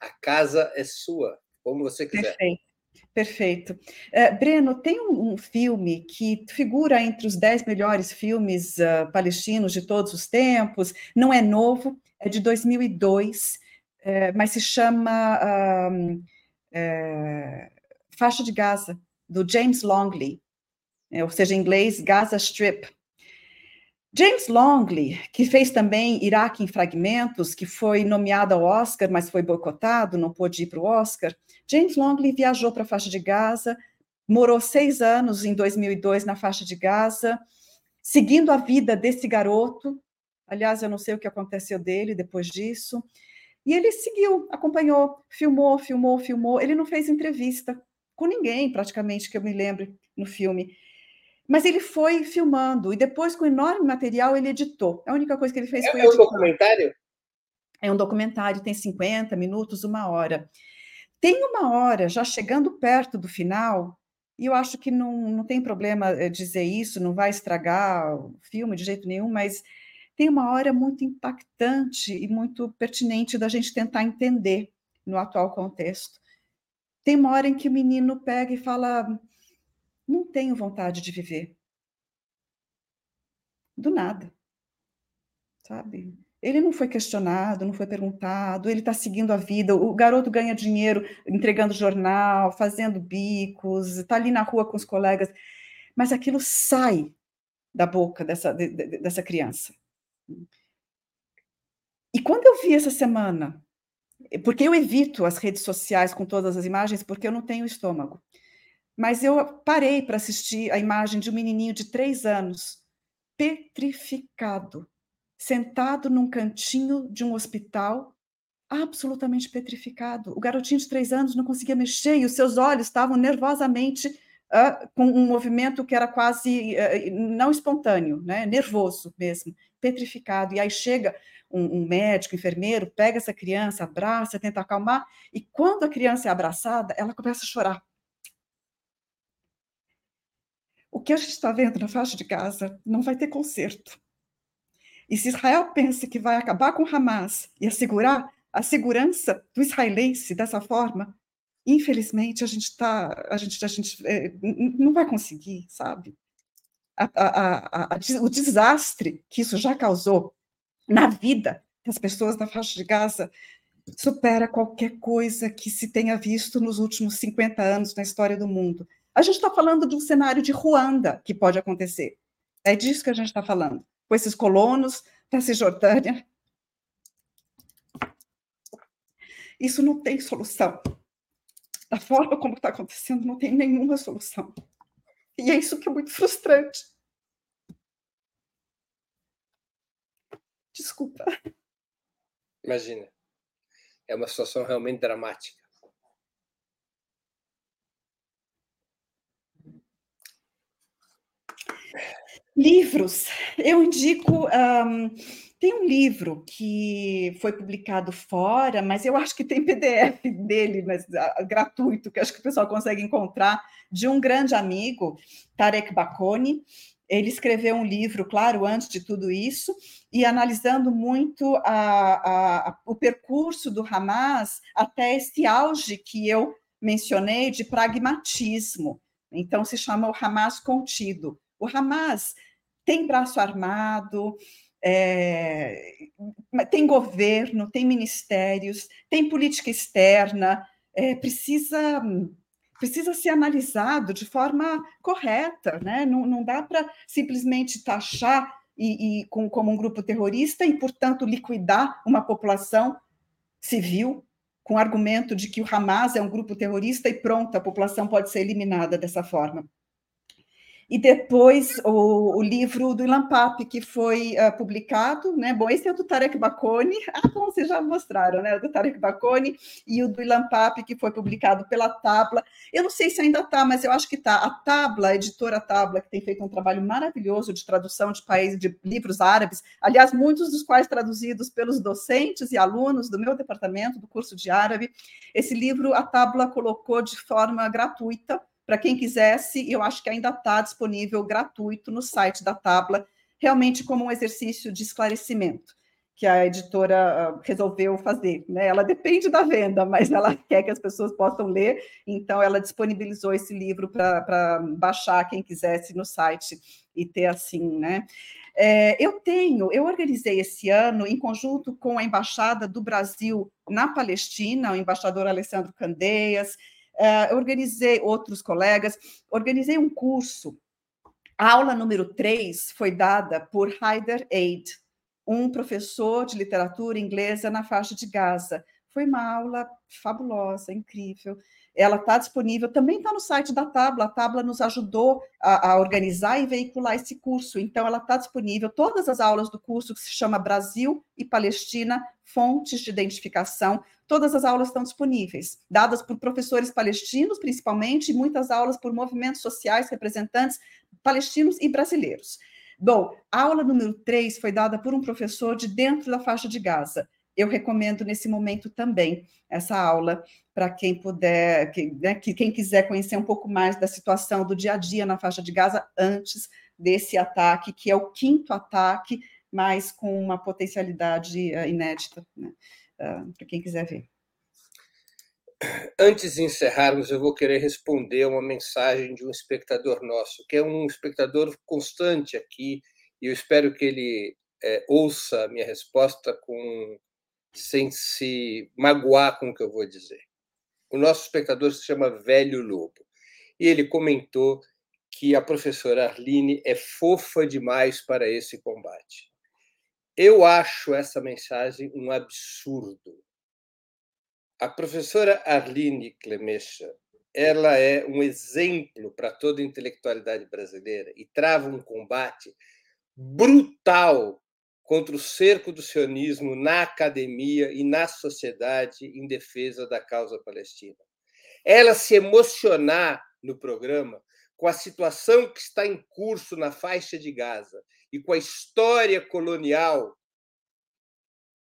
Speaker 1: A casa é sua, como você quiser.
Speaker 2: Perfeito. Perfeito. Uh, Breno, tem um, um, filme que figura entre os dez melhores filmes uh, palestinos de todos os tempos, não é novo, é de 2002, uh, é, mas se chama é, Faixa de Gaza, do James Longley, é, ou seja, em inglês, Gaza Strip. James Longley, que fez também Iraque em Fragmentos, que foi nomeado ao Oscar, mas foi boicotado, não pôde ir para o Oscar. James Longley viajou para a faixa de Gaza, morou seis anos em 2002 na faixa de Gaza, seguindo a vida desse garoto. Aliás, eu não sei o que aconteceu dele depois disso. E ele seguiu, acompanhou, filmou, filmou, filmou. Ele não fez entrevista com ninguém, praticamente, que eu me lembre no filme. Mas ele foi filmando e depois, com enorme material, ele editou. A única coisa que ele fez
Speaker 1: é,
Speaker 2: foi.
Speaker 1: É um documentário?
Speaker 2: É um documentário, tem 50 minutos, uma hora. Tem uma hora, já chegando perto do final, e eu acho que não, não tem problema eh, dizer isso, não vai estragar o filme de jeito nenhum, mas tem uma hora muito impactante e muito pertinente da gente tentar entender no atual contexto. Tem uma hora em que o menino pega e fala: não tenho vontade de viver. Do nada. Sabe? Ele não foi questionado, não foi perguntado, ele está seguindo a vida. O garoto ganha dinheiro entregando jornal, fazendo bicos, está ali na rua com os colegas, mas aquilo sai da boca dessa, de, dessa criança. E quando eu vi essa semana, porque eu evito as redes sociais com todas as imagens, porque eu não tenho estômago. Mas eu parei para assistir a imagem de um menininho de três anos, petrificado, sentado num cantinho de um hospital, absolutamente petrificado. O garotinho de três anos não conseguia mexer e os seus olhos estavam nervosamente uh, com um movimento que era quase uh, não espontâneo, né? nervoso mesmo, petrificado. E aí chega um, um médico, enfermeiro, pega essa criança, abraça, tenta acalmar, e quando a criança é abraçada, ela começa a chorar o que a gente está vendo na faixa de Gaza não vai ter conserto. E se Israel pensa que vai acabar com Hamas e assegurar a segurança do israelense dessa forma, infelizmente a gente está, a gente, a gente é, não vai conseguir, sabe? A, a, a, o desastre que isso já causou na vida das pessoas da faixa de Gaza supera qualquer coisa que se tenha visto nos últimos 50 anos na história do mundo. A gente está falando de um cenário de Ruanda que pode acontecer. É disso que a gente está falando, com esses colonos da Cisjordânia. Isso não tem solução. Da forma como está acontecendo, não tem nenhuma solução. E é isso que é muito frustrante. Desculpa.
Speaker 1: Imagina. É uma situação realmente dramática.
Speaker 2: Livros. Eu indico. Um, tem um livro que foi publicado fora, mas eu acho que tem PDF dele, mas uh, gratuito, que acho que o pessoal consegue encontrar, de um grande amigo, Tarek Baconi. Ele escreveu um livro, claro, antes de tudo isso, e analisando muito a, a, a, o percurso do Hamas até esse auge que eu mencionei de pragmatismo. Então, se chama o Hamas contido. O Hamas tem braço armado, é, tem governo, tem ministérios, tem política externa, é, precisa precisa ser analisado de forma correta, né? não, não dá para simplesmente taxar e, e com, como um grupo terrorista e, portanto, liquidar uma população civil com o argumento de que o Hamas é um grupo terrorista e pronto, a população pode ser eliminada dessa forma. E depois o, o, livro do Ilan Pape, que foi uh, publicado, né? Bom, esse é o do Tarek Baconi, ah, bom, vocês já mostraram, né? O do Tarek Baconi e o do Ilan Pape, que foi publicado pela Tabla. Eu não sei se ainda está, mas eu acho que está. A Tabla, a editora Tabla, que tem feito um trabalho maravilhoso de tradução de países, de livros árabes, aliás, muitos dos quais traduzidos pelos docentes e alunos do meu departamento, do curso de árabe. Esse livro a Tabla colocou de forma gratuita para quem quisesse, eu acho que ainda está disponível gratuito no site da Tabla, realmente como um exercício de esclarecimento que a editora ah, resolveu fazer. Né? Ela depende da venda, mas ela quer que as pessoas possam ler, então ela disponibilizou esse livro para baixar quem quisesse no site e ter assim, né? É, eu tenho, eu organizei esse ano, em conjunto com a Embaixada do Brasil na Palestina, o embaixador Alessandro Candeias, uh, organizei outros colegas, organizei um curso. A aula número 3 foi dada por Haider Eid, um professor de literatura inglesa na faixa de Gaza. Foi uma aula fabulosa, incrível. Ela está disponível, também está no site da Tabla. A Tabla nos ajudou a, a organizar e veicular esse curso. Então, ela está disponível, todas as aulas do curso, que se chama Brasil e Palestina, Fontes de Identificação, todas as aulas estão disponíveis, dadas por professores palestinos, principalmente, e muitas aulas por movimentos sociais, representantes palestinos e brasileiros. Bom, a aula número 3 foi dada por um professor de dentro da faixa de Gaza. Eu recomendo nesse momento também essa aula para quem puder, que, né, que, quem quiser conhecer um pouco mais da situação do dia a dia na faixa de Gaza antes desse ataque, que é o quinto ataque, mas com uma potencialidade uh, inédita. Né? para quem quiser ver.
Speaker 1: Antes de encerrarmos, eu vou querer responder uma mensagem de um espectador nosso, que é um espectador constante aqui, e eu espero que ele é, ouça a minha resposta com sem se magoar com o que eu vou dizer. O nosso espectador se chama Velho Lobo, e ele comentou que a professora Arline é fofa demais para esse combate. Eu acho essa mensagem um absurdo. A professora Arline Clemecha, ela é um exemplo para toda a intelectualidade brasileira e trava um combate brutal contra o cerco do sionismo na academia e na sociedade em defesa da causa palestina. Ela se emocionar no programa com a situação que está em curso na faixa de Gaza e com a história colonial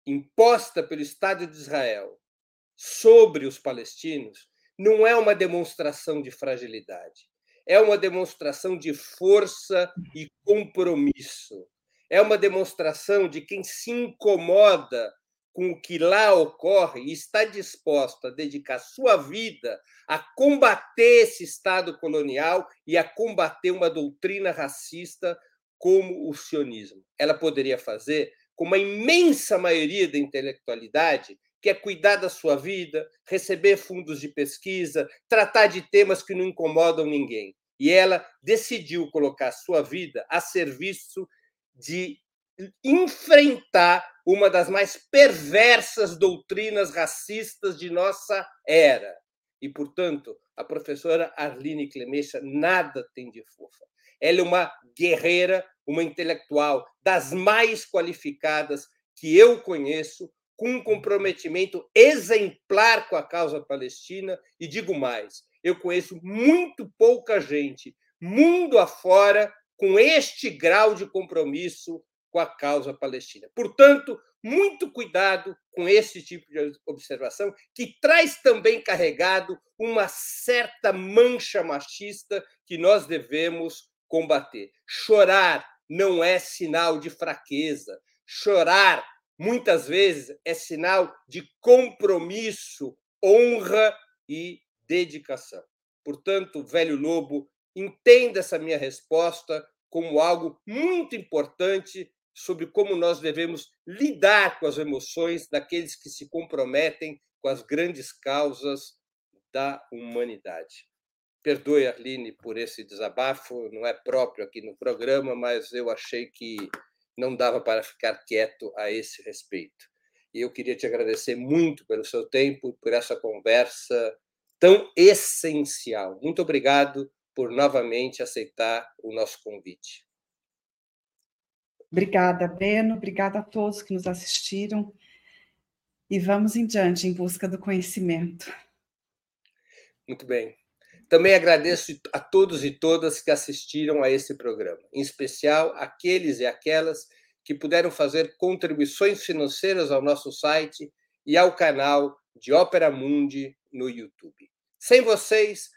Speaker 1: imposta pelo Estado de Israel sobre os palestinos não é uma demonstração de fragilidade, é uma demonstração de força e compromisso. É uma demonstração de quem se incomoda com o que lá ocorre e está disposto a dedicar sua vida a combater esse Estado colonial e a combater uma doutrina racista como o sionismo. Ela poderia fazer como a imensa maioria da intelectualidade, que é cuidar da sua vida, receber fundos de pesquisa, tratar de temas que não incomodam ninguém. E ela decidiu colocar sua vida a serviço de enfrentar uma das mais perversas doutrinas racistas de nossa era. E, portanto, a professora Arline Clemecha nada tem de fofa. Ela é uma guerreira, uma intelectual das mais qualificadas que eu conheço, com um comprometimento exemplar com a causa palestina. E digo mais: eu conheço muito pouca gente, mundo afora, com este grau de compromisso com a causa palestina. Portanto, muito cuidado com esse tipo de observação, que traz também carregado uma certa mancha machista que nós devemos combater. Chorar não é sinal de fraqueza. Chorar, muitas vezes, é sinal de compromisso, honra e dedicação. Portanto, velho lobo, entenda essa minha resposta como algo muito importante sobre como nós devemos lidar com as emoções daqueles que se comprometem com as grandes causas da humanidade. Perdoe, Arline, por esse desabafo, não é próprio aqui no programa, mas eu achei que não dava para ficar quieto a esse respeito. E eu queria te agradecer muito pelo seu tempo, por essa conversa tão essencial. Muito obrigado por novamente aceitar o nosso convite.
Speaker 2: Obrigada, Breno. Obrigada a todos que nos assistiram. E vamos em diante em busca do conhecimento.
Speaker 1: Muito bem. Também agradeço a todos e todas que assistiram a esse programa, em especial aqueles e aquelas que puderam fazer contribuições financeiras ao nosso site e ao canal de Ópera Mundi no YouTube. Sem vocês,